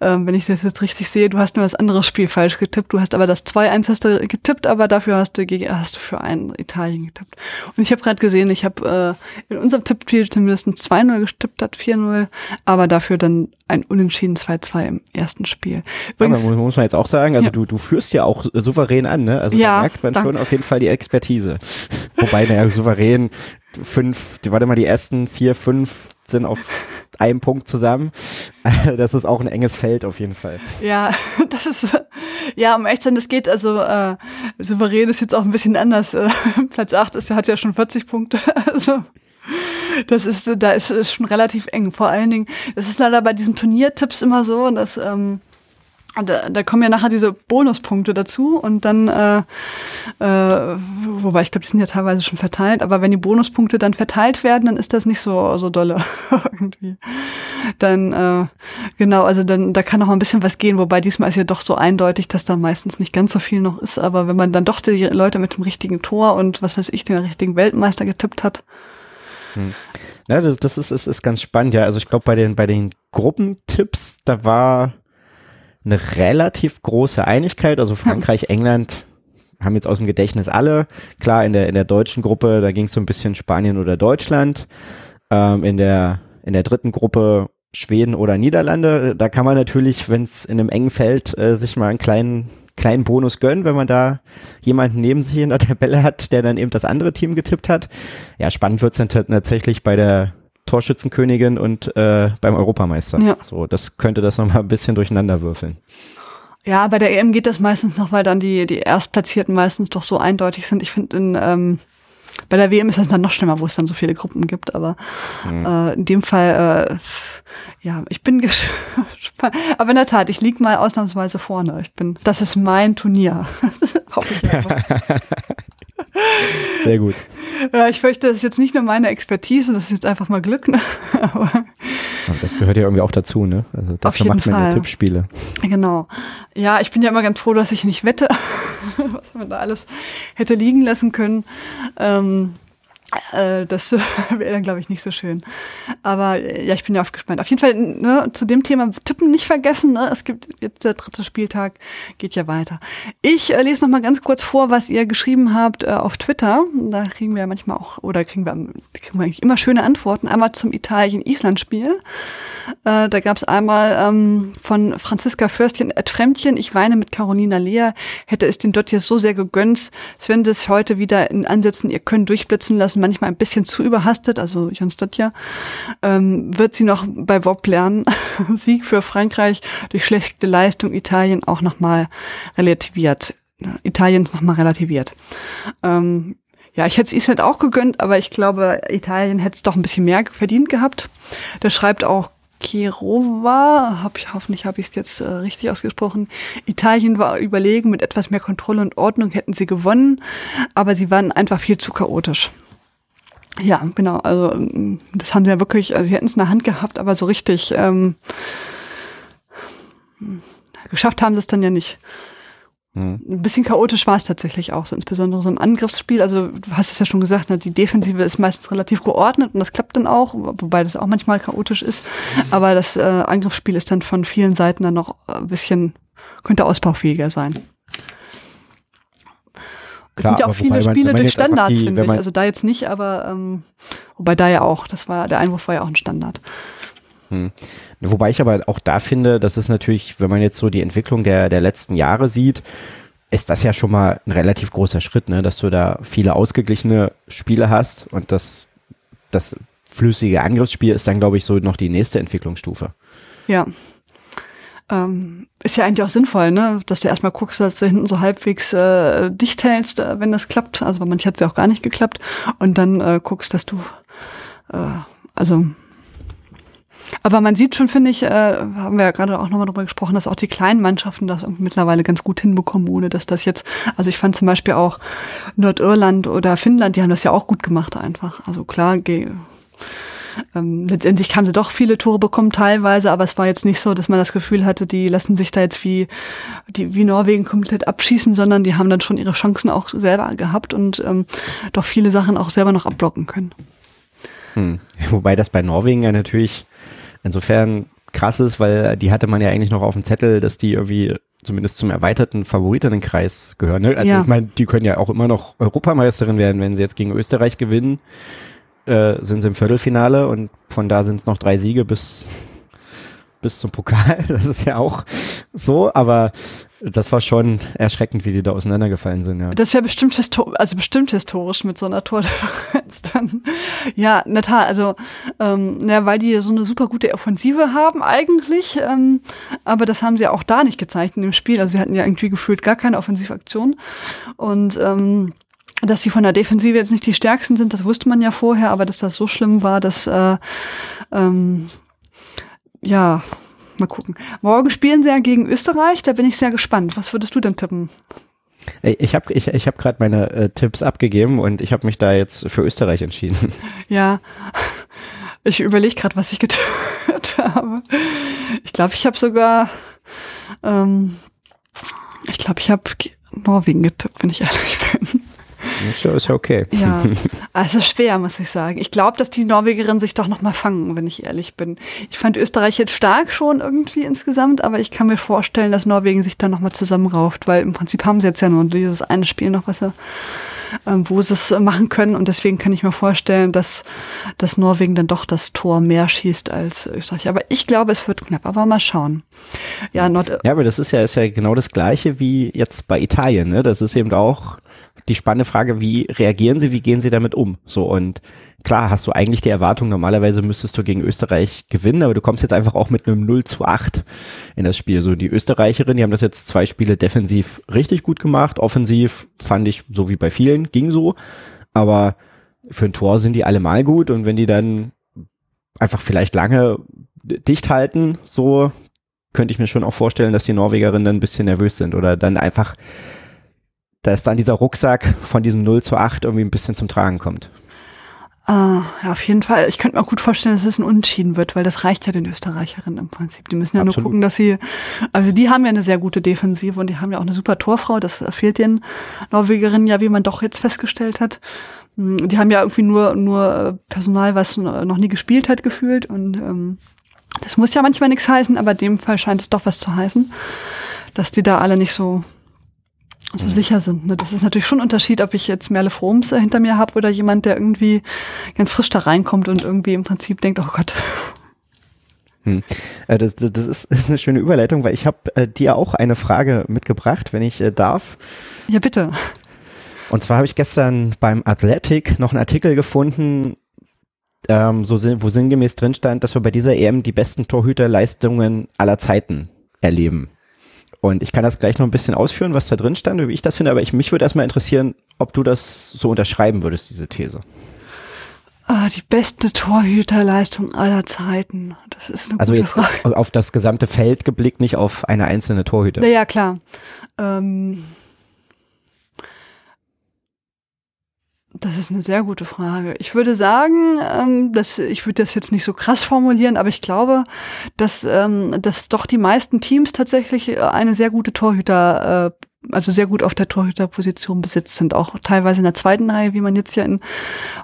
ähm, wenn ich das jetzt richtig sehe, du hast nur das andere Spiel falsch getippt. Du hast aber das 2-1 hast du getippt, aber dafür hast du, hast du für ein Italien getippt. Und ich habe gerade gesehen, ich habe äh, in unserem Tippspiel zumindest 2-0 getippt hat, 4-0, aber dafür dann ein Unentschieden 2-2 im ersten Spiel. Übrigens, ja, muss man jetzt auch sagen, also ja. du, du führst ja auch souverän an, ne? Also ja, da merkt man danke. schon auf jeden Fall die Expertise. Wobei, naja, souverän fünf, die, warte mal, die ersten vier, fünf sind auf [LAUGHS] einem Punkt zusammen. Das ist auch ein enges Feld auf jeden Fall. Ja, [LAUGHS] das ist, ja, um echt zu sein, das geht, also äh, souverän ist jetzt auch ein bisschen anders. Äh, [LAUGHS] Platz 8 ist, hat ja schon 40 Punkte. Also das ist, da ist, ist schon relativ eng. Vor allen Dingen, das ist leider bei diesen Turniertipps immer so, dass ähm, da, da kommen ja nachher diese Bonuspunkte dazu und dann, äh, äh, wobei ich glaube, die sind ja teilweise schon verteilt, aber wenn die Bonuspunkte dann verteilt werden, dann ist das nicht so so dolle [LAUGHS] irgendwie. Dann äh, genau, also dann da kann noch ein bisschen was gehen, wobei diesmal ist ja doch so eindeutig, dass da meistens nicht ganz so viel noch ist, aber wenn man dann doch die Leute mit dem richtigen Tor und was weiß ich, den richtigen Weltmeister getippt hat. Hm. Ja, das, das ist, ist, ist ganz spannend, ja. Also ich glaube, bei den, bei den Gruppentipps, da war eine relativ große Einigkeit. Also Frankreich, England haben jetzt aus dem Gedächtnis alle. Klar, in der, in der deutschen Gruppe, da ging es so ein bisschen Spanien oder Deutschland. Ähm, in, der, in der dritten Gruppe Schweden oder Niederlande. Da kann man natürlich, wenn es in einem engen Feld, äh, sich mal einen kleinen, kleinen Bonus gönnen, wenn man da jemanden neben sich in der Tabelle hat, der dann eben das andere Team getippt hat. Ja, spannend wird's dann tatsächlich bei der Torschützenkönigin und äh, beim Europameister. Ja. So, das könnte das nochmal ein bisschen durcheinander würfeln. Ja, bei der EM geht das meistens noch, weil dann die, die Erstplatzierten meistens doch so eindeutig sind. Ich finde, in ähm, bei der WM ist das dann noch schlimmer, wo es dann so viele Gruppen gibt, aber mhm. äh, in dem Fall, äh, ja, ich bin [LAUGHS] gespannt. Aber in der Tat, ich lieg mal ausnahmsweise vorne. Ich bin, das ist mein Turnier. [LAUGHS] Hoffe ich [LAUGHS] Sehr gut. Ja, ich fürchte, das ist jetzt nicht nur meine Expertise, das ist jetzt einfach mal Glück. Ne? [LAUGHS] Aber das gehört ja irgendwie auch dazu, ne? Also dafür macht man Fall. ja Tippspiele. Genau. Ja, ich bin ja immer ganz froh, dass ich nicht wette, [LAUGHS] was man da alles hätte liegen lassen können. Ähm, äh, das [LAUGHS] wäre dann, glaube ich, nicht so schön. Aber äh, ja, ich bin ja aufgespannt. Auf jeden Fall ne, zu dem Thema Tippen nicht vergessen. Ne? Es gibt jetzt der dritte Spieltag, geht ja weiter. Ich äh, lese noch mal ganz kurz vor, was ihr geschrieben habt äh, auf Twitter. Da kriegen wir ja manchmal auch, oder kriegen wir, kriegen wir eigentlich immer schöne Antworten. Einmal zum Italien-Island-Spiel. Äh, da gab es einmal ähm, von Franziska Förstchen, Ed Fremdchen, ich weine mit Carolina Lea, hätte es den Dottiers so sehr gegönnt. Sven das heute wieder in Ansätzen, ihr könnt durchblitzen lassen, manchmal ein bisschen zu überhastet, also Jon Dottier, ähm, wird sie noch bei WOP lernen. [LAUGHS] Sieg für Frankreich durch schlechte Leistung, Italien auch nochmal relativiert. Italien nochmal relativiert. Ähm, ja, ich hätte es Island auch gegönnt, aber ich glaube, Italien hätte es doch ein bisschen mehr verdient gehabt. Der schreibt auch Kirova, hab ich, hoffentlich habe ich es jetzt äh, richtig ausgesprochen. Italien war überlegen, mit etwas mehr Kontrolle und Ordnung hätten sie gewonnen, aber sie waren einfach viel zu chaotisch. Ja, genau, also ähm, das haben sie ja wirklich, also sie hätten es in der Hand gehabt, aber so richtig ähm, geschafft haben sie es dann ja nicht. Ein bisschen chaotisch war es tatsächlich auch, so insbesondere so im Angriffsspiel. Also du hast es ja schon gesagt, ne, die Defensive ist meistens relativ geordnet und das klappt dann auch, wobei das auch manchmal chaotisch ist. Aber das äh, Angriffsspiel ist dann von vielen Seiten dann noch ein bisschen, könnte ausbaufähiger sein. Es sind ja auch viele man, Spiele durch Standards, finde ich. Also da jetzt nicht, aber ähm, wobei da ja auch, das war, der Einwurf war ja auch ein Standard. Hm. Wobei ich aber auch da finde, das ist natürlich, wenn man jetzt so die Entwicklung der, der letzten Jahre sieht, ist das ja schon mal ein relativ großer Schritt, ne? dass du da viele ausgeglichene Spiele hast und das, das flüssige Angriffsspiel ist dann, glaube ich, so noch die nächste Entwicklungsstufe. Ja. Ähm, ist ja eigentlich auch sinnvoll, ne? dass du erstmal guckst, dass du hinten so halbwegs äh, dicht hältst, äh, wenn das klappt. Also bei manchen hat es ja auch gar nicht geklappt. Und dann äh, guckst, dass du, äh, also aber man sieht schon, finde ich, äh, haben wir ja gerade auch nochmal darüber gesprochen, dass auch die kleinen Mannschaften das mittlerweile ganz gut hinbekommen, ohne dass das jetzt, also ich fand zum Beispiel auch Nordirland oder Finnland, die haben das ja auch gut gemacht einfach. Also klar, ähm, letztendlich haben sie doch viele Tore bekommen teilweise, aber es war jetzt nicht so, dass man das Gefühl hatte, die lassen sich da jetzt wie, die, wie Norwegen komplett abschießen, sondern die haben dann schon ihre Chancen auch selber gehabt und ähm, doch viele Sachen auch selber noch abblocken können. Hm. [LAUGHS] Wobei das bei Norwegen ja natürlich insofern krass ist, weil die hatte man ja eigentlich noch auf dem Zettel, dass die irgendwie zumindest zum erweiterten Favoritenkreis gehören. Ne? Also ja. ich meine, die können ja auch immer noch Europameisterin werden, wenn sie jetzt gegen Österreich gewinnen, äh, sind sie im Viertelfinale und von da sind es noch drei Siege bis bis zum Pokal. [LAUGHS] Das ist ja auch so, aber das war schon erschreckend, wie die da auseinandergefallen sind, ja. Das wäre bestimmt, also bestimmt historisch mit so einer Tordifferenz dann. Ja, in der also, ähm, ja, weil die so eine super gute Offensive haben eigentlich, ähm, aber das haben sie auch da nicht gezeigt in dem Spiel. Also sie hatten ja irgendwie gefühlt gar keine Offensivaktion und, ähm, dass sie von der Defensive jetzt nicht die stärksten sind, das wusste man ja vorher, aber dass das so schlimm war, dass äh, ähm, ja, Mal gucken. Morgen spielen sie ja gegen Österreich, da bin ich sehr gespannt. Was würdest du denn tippen? Ich habe ich, ich hab gerade meine äh, Tipps abgegeben und ich habe mich da jetzt für Österreich entschieden. [LAUGHS] Ja, ich überlege gerade, was ich getippt [LAUGHS] habe. Ich glaube, ich habe sogar, ähm, ich glaube, ich habe Norwegen getippt, wenn ich ehrlich bin. Ist ja, ist ja okay. Ja, [LAUGHS] also schwer, muss ich sagen. Ich glaube, dass die Norwegerinnen sich doch noch mal fangen, wenn ich ehrlich bin. Ich fand Österreich jetzt stark schon irgendwie insgesamt, aber ich kann mir vorstellen, dass Norwegen sich dann noch mal zusammenrauft, weil im Prinzip haben sie jetzt ja nur dieses eine Spiel noch, was sie, ähm, wo sie es machen können und deswegen kann ich mir vorstellen, dass, dass Norwegen dann doch das Tor mehr schießt als Österreich. Aber ich glaube, es wird knapp, aber mal schauen. Ja, Nord ja aber das ist ja, ist ja genau das Gleiche wie jetzt bei Italien, ne? Das ist eben auch die spannende Frage, wie reagieren sie, wie gehen sie damit um? So und klar hast du eigentlich die Erwartung, normalerweise müsstest du gegen Österreich gewinnen, aber du kommst jetzt einfach auch mit einem 0 zu 8 in das Spiel. So die Österreicherinnen, die haben das jetzt zwei Spiele defensiv richtig gut gemacht, offensiv fand ich, so wie bei vielen, ging so, aber für ein Tor sind die allemal gut und wenn die dann einfach vielleicht lange dicht halten, so könnte ich mir schon auch vorstellen, dass die Norwegerinnen dann ein bisschen nervös sind oder dann einfach da ist dann dieser Rucksack von diesem 0 zu 8 irgendwie ein bisschen zum Tragen kommt. Uh, ja, auf jeden Fall. Ich könnte mir auch gut vorstellen, dass es ein Unentschieden wird, weil das reicht ja den Österreicherinnen im Prinzip. Die müssen ja Absolut. nur gucken, dass sie, also die haben ja eine sehr gute Defensive und die haben ja auch eine super Torfrau. Das fehlt den Norwegerinnen ja, wie man doch jetzt festgestellt hat. Hm, die haben ja irgendwie nur, nur Personal, was noch nie gespielt hat, gefühlt. Und ähm, das muss ja manchmal nichts heißen, aber in dem Fall scheint es doch was zu heißen, dass die da alle nicht so so sicher sind. Ne? Das ist natürlich schon ein Unterschied, ob ich jetzt Merle Froms äh, hinter mir habe oder jemand, der irgendwie ganz frisch da reinkommt und irgendwie im Prinzip denkt, oh Gott. Hm. Äh, das, das, das, ist, [LAUGHS] ist eine schöne Überleitung, weil ich habe äh, dir auch eine Frage mitgebracht, wenn ich äh, darf. Ja, bitte. Und zwar habe ich gestern beim Athletic noch einen Artikel gefunden, ähm, so, wo sinngemäß drin stand, dass wir bei dieser EM die besten Torhüterleistungen aller Zeiten erleben. Und ich kann das gleich noch ein bisschen ausführen, was da drin stand, wie ich das finde, aber ich, mich würde erstmal interessieren, ob du das so unterschreiben würdest, diese These. Ah, die beste Torhüterleistung aller Zeiten. Das ist eine Also gute jetzt Frage. auf das gesamte Feld geblickt, nicht auf eine einzelne Torhüter. Naja, klar. Ähm, das ist eine sehr gute Frage. Ich würde sagen, ähm, dass, ich würde das jetzt nicht so krass formulieren, aber ich glaube, dass, ähm, dass doch die meisten Teams tatsächlich äh, eine sehr gute Torhüter, äh, also sehr gut auf der Torhüterposition besitzt sind, auch teilweise in der zweiten Reihe, wie man jetzt ja in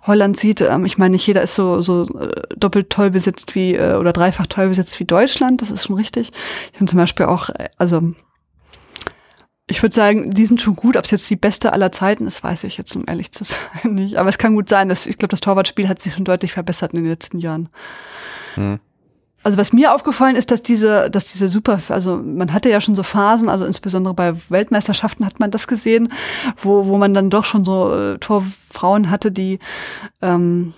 Holland sieht. Ähm, ich meine, nicht jeder ist so, so äh, doppelt toll besetzt wie, äh, oder dreifach toll besetzt wie Deutschland, das ist schon richtig. Ich finde zum Beispiel auch, äh, also ich würde sagen, die sind schon gut. Ob es jetzt die beste aller Zeiten ist, weiß ich jetzt, um ehrlich zu [LAUGHS] sein, nicht. Aber es kann gut sein, dass ich glaube, das Torwartspiel hat sich schon deutlich verbessert in den letzten Jahren. Hm. Also was mir aufgefallen ist, dass diese, dass diese super, also man hatte ja schon so Phasen, also insbesondere bei Weltmeisterschaften hat man das gesehen, wo, wo man dann doch schon so äh, Torfrauen hatte, die ähm,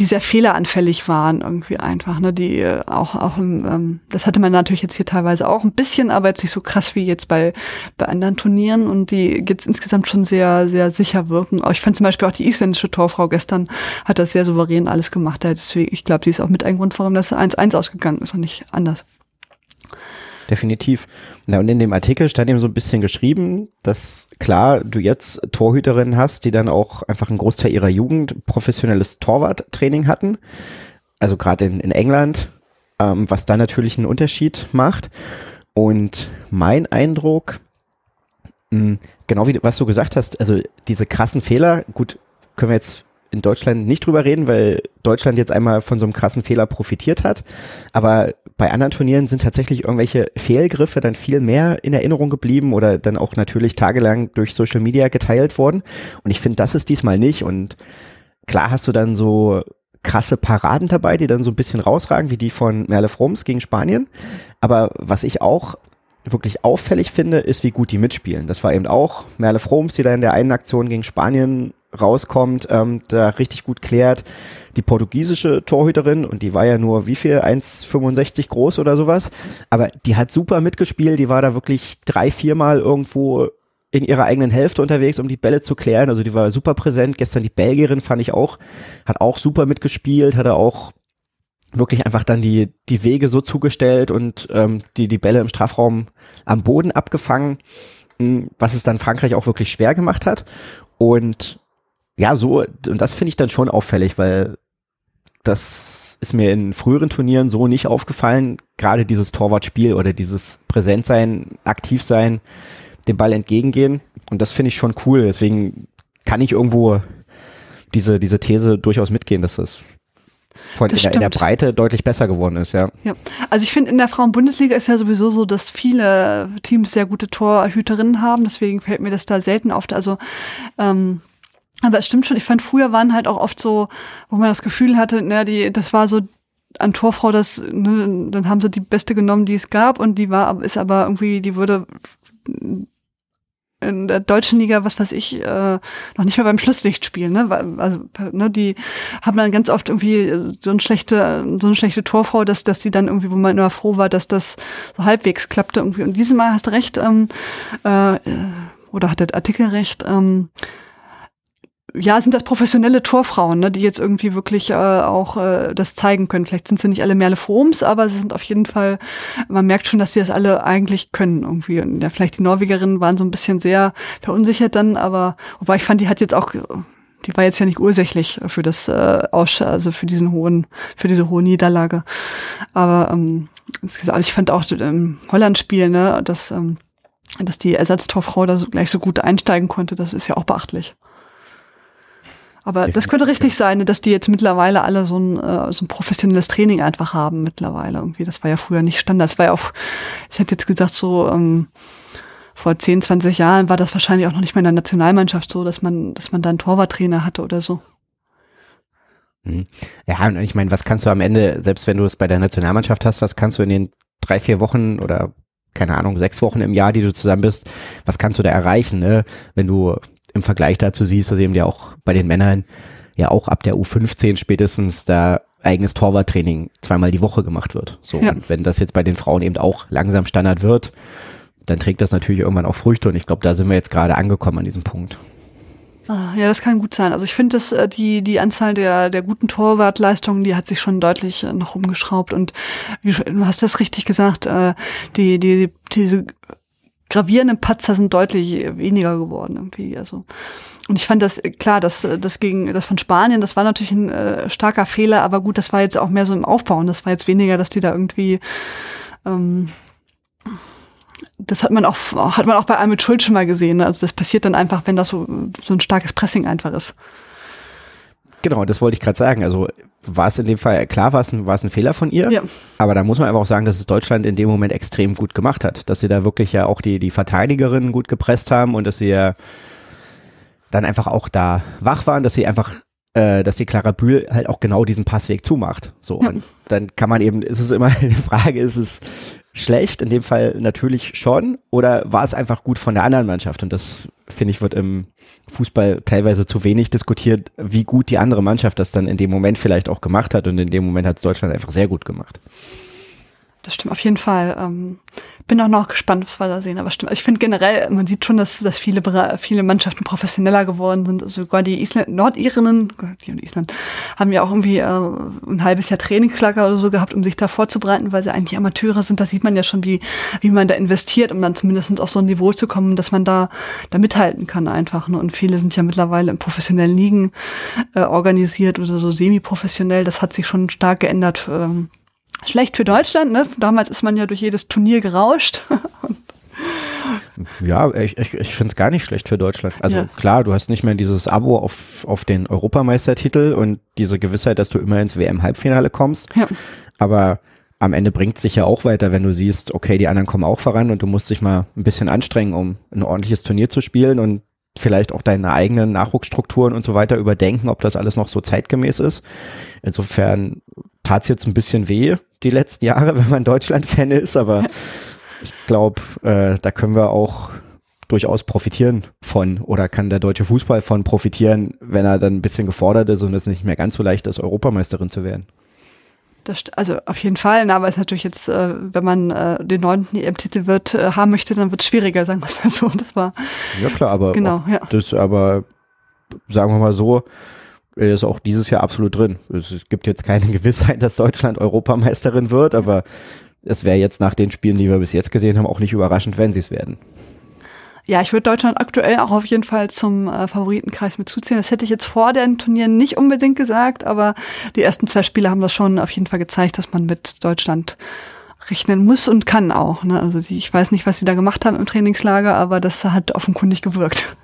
die sehr fehleranfällig waren irgendwie einfach, ne, die äh, auch auch ähm, das hatte man natürlich jetzt hier teilweise auch ein bisschen, aber jetzt nicht so krass wie jetzt bei bei anderen Turnieren und die jetzt insgesamt schon sehr sehr sicher wirken. Ich fand zum Beispiel auch die isländische Torfrau gestern hat das sehr souverän alles gemacht. Deswegen, ich glaube, sie ist auch mit ein Grund, warum das 1-1 ausgegangen ist und nicht anders. Definitiv. Na, und in dem Artikel stand eben so ein bisschen geschrieben, dass klar, du jetzt Torhüterinnen hast, die dann auch einfach einen Großteil ihrer Jugend professionelles Torwarttraining hatten. Also gerade in, in England, ähm, was da natürlich einen Unterschied macht. Und mein Eindruck, mh, genau wie was du gesagt hast, also diese krassen Fehler, gut, können wir jetzt in Deutschland nicht drüber reden, weil Deutschland jetzt einmal von so einem krassen Fehler profitiert hat. Aber bei anderen Turnieren sind tatsächlich irgendwelche Fehlgriffe dann viel mehr in Erinnerung geblieben oder dann auch natürlich tagelang durch Social Media geteilt worden. Und ich finde, das ist diesmal nicht. Und klar hast du dann so krasse Paraden dabei, die dann so ein bisschen rausragen, wie die von Merle Froms gegen Spanien. Aber was ich auch wirklich auffällig finde, ist, wie gut die mitspielen. Das war eben auch Merle Froms, die da in der einen Aktion gegen Spanien rauskommt, ähm, da richtig gut klärt. Die portugiesische Torhüterin, und die war ja nur wie viel, 1,65 groß oder sowas, aber die hat super mitgespielt, die war da wirklich drei, viermal irgendwo in ihrer eigenen Hälfte unterwegs, um die Bälle zu klären. Also die war super präsent. Gestern die Belgierin fand ich auch, hat auch super mitgespielt, hatte auch wirklich einfach dann die, die Wege so zugestellt und ähm, die, die Bälle im Strafraum am Boden abgefangen, mh, was es dann Frankreich auch wirklich schwer gemacht hat. Und ja, so, und das finde ich dann schon auffällig, weil das ist mir in früheren Turnieren so nicht aufgefallen. Gerade dieses Torwartspiel oder dieses Präsentsein, aktiv sein, dem Ball entgegengehen. Und das finde ich schon cool. Deswegen kann ich irgendwo diese, diese These durchaus mitgehen, dass das in, der, in der. Breite deutlich besser geworden ist, ja. Ja, also ich finde, in der Frauen-Bundesliga ist ja sowieso so, dass viele Teams sehr gute Torhüterinnen haben, deswegen fällt mir das da selten auf. Also, ähm, aber es stimmt schon, ich fand, früher waren halt auch oft so, wo man das Gefühl hatte, na, die, das war so an Torfrau, das, ne, dann haben sie die beste genommen, die es gab, und die war, ist aber irgendwie, die würde in der deutschen Liga, was weiß ich, äh, noch nicht mal beim Schlusslicht spielen, ne? Also, ne, die haben dann ganz oft irgendwie so eine schlechte, so eine schlechte Torfrau, dass, dass die dann irgendwie, wo man immer froh war, dass das so halbwegs klappte irgendwie. Und dieses Mal hast du recht, ähm, äh, oder hat der Artikel recht, ähm, ja, sind das professionelle Torfrauen, ne, die jetzt irgendwie wirklich äh, auch äh, das zeigen können. Vielleicht sind sie nicht alle Merle Froms, aber sie sind auf jeden Fall, man merkt schon, dass die das alle eigentlich können irgendwie. Und ja, vielleicht die Norwegerinnen waren so ein bisschen sehr verunsichert dann, aber wobei ich fand, die hat jetzt auch, die war jetzt ja nicht ursächlich für das äh, Aus, also für diesen hohen, für diese hohe Niederlage. Aber ähm, insgesamt, ich fand auch im Holland-Spiel, ne, dass, ähm, dass die Ersatztorfrau da so, gleich so gut einsteigen konnte, das ist ja auch beachtlich. Aber das könnte richtig sein, dass die jetzt mittlerweile alle so ein, äh, so ein professionelles Training einfach haben mittlerweile irgendwie. Das war ja früher nicht Standard. Das war ja auch, ich hätte jetzt gesagt, so ähm, vor 10, 20 Jahren war das wahrscheinlich auch noch nicht mehr in der Nationalmannschaft so, dass man, dass man da einen Torwarttrainer hatte oder so. Mhm. Ja, und ich meine, was kannst du am Ende, selbst wenn du es bei der Nationalmannschaft hast, was kannst du in den drei, vier Wochen oder keine Ahnung, sechs Wochen im Jahr, die du zusammen bist, was kannst du da erreichen, ne? Wenn du im Vergleich dazu siehst, dass eben ja auch bei den Männern ja auch ab der U15 spätestens da eigenes Torwarttraining zweimal die Woche gemacht wird. So, Ja. und wenn das jetzt bei den Frauen eben auch langsam Standard wird, dann trägt das natürlich irgendwann auch Früchte und ich glaube, da sind wir jetzt gerade angekommen an diesem Punkt. Ah, ja, das kann gut sein. Also ich finde, dass äh, die die Anzahl der der guten Torwartleistungen, die hat sich schon deutlich äh, noch umgeschraubt und du hast das richtig gesagt, äh, die die diese gravierenden Patzer sind deutlich weniger geworden irgendwie. Also und ich fand das klar, dass das gegen das von Spanien, das war natürlich ein äh, starker Fehler, aber gut, das war jetzt auch mehr so im Aufbau und das war jetzt weniger, dass die da irgendwie ähm, das hat man auch hat man auch bei Almut Schuld schon mal gesehen. Ne? Also das passiert dann einfach, wenn das so so ein starkes Pressing einfach ist. Genau, das wollte ich gerade sagen. Also war es in dem Fall, klar war es ein, war es ein Fehler von ihr, ja. aber da muss man einfach auch sagen, dass es Deutschland in dem Moment extrem gut gemacht hat. Dass sie da wirklich ja auch die, die Verteidigerinnen gut gepresst haben und dass sie ja dann einfach auch da wach waren, dass sie einfach, äh, dass die Clara Bühl halt auch genau diesen Passweg zumacht. So, ja. und dann kann man eben, ist es immer [LAUGHS] die Frage, ist es schlecht, in dem Fall natürlich schon, oder war es einfach gut von der anderen Mannschaft? Und das, finde ich, wird im Fußball teilweise zu wenig diskutiert, wie gut die andere Mannschaft das dann in dem Moment vielleicht auch gemacht hat. Und in dem Moment hat es Deutschland einfach sehr gut gemacht. Das stimmt auf jeden Fall. Ähm, bin auch noch gespannt, was wir da sehen. Aber stimmt. Also ich finde generell, man sieht schon, dass, dass viele, viele Mannschaften professioneller geworden sind. Also sogar die Island, Nordirinnen, die und Island, haben ja auch irgendwie äh, ein halbes Jahr Trainingslager oder so gehabt, um sich da vorzubereiten, weil sie eigentlich Amateure sind. Da sieht man ja schon, wie, wie man da investiert, um dann zumindest auf so ein Niveau zu kommen, dass man da, da mithalten kann einfach. Ne? Und viele sind ja mittlerweile in professionellen Ligen äh, organisiert oder so semi-professionell. Das hat sich schon stark geändert. Ähm, schlecht für Deutschland, ne? Damals ist man ja durch jedes Turnier gerauscht. [LAUGHS] ja, ich, ich, ich finde es gar nicht schlecht für Deutschland. Also ja. klar, du hast nicht mehr dieses Abo auf, auf den Europameistertitel und diese Gewissheit, dass du immer ins WM-Halbfinale kommst. Ja. Aber am Ende bringt sich ja auch weiter, wenn du siehst, okay, die anderen kommen auch voran und du musst dich mal ein bisschen anstrengen, um ein ordentliches Turnier zu spielen und vielleicht auch deine eigenen Nachwuchsstrukturen und so weiter überdenken, ob das alles noch so zeitgemäß ist. Insofern tat es jetzt ein bisschen weh, die letzten Jahre, [LAUGHS] wenn man Deutschland-Fan ist, aber ich glaube, äh, da können wir auch durchaus profitieren von oder kann der deutsche Fußball von profitieren, wenn er dann ein bisschen gefordert ist und es nicht mehr ganz so leicht ist, Europameisterin zu werden. Das, also auf jeden Fall, na, aber es ist natürlich jetzt, äh, wenn man äh, den neunten EM-Titel wird äh, haben möchte, dann wird es schwieriger, sagen wir es mal so. [LAUGHS] Das war ja klar, aber genau, ja. das aber sagen wir mal so, ist auch dieses Jahr absolut drin. Es gibt jetzt keine [LAUGHS] Gewissheit, dass Deutschland Europameisterin wird, aber es wäre jetzt nach den Spielen, die wir bis jetzt gesehen haben, auch nicht überraschend, wenn sie es werden. Ja, ich würde Deutschland aktuell auch auf jeden Fall zum äh, Favoritenkreis mit zuziehen. Das hätte ich jetzt vor den Turnieren nicht unbedingt gesagt, aber die ersten zwei Spiele haben das schon auf jeden Fall gezeigt, dass man mit Deutschland rechnen muss und kann auch. Ne? Also die, ich weiß nicht, was sie da gemacht haben im Trainingslager, aber das hat offenkundig gewirkt.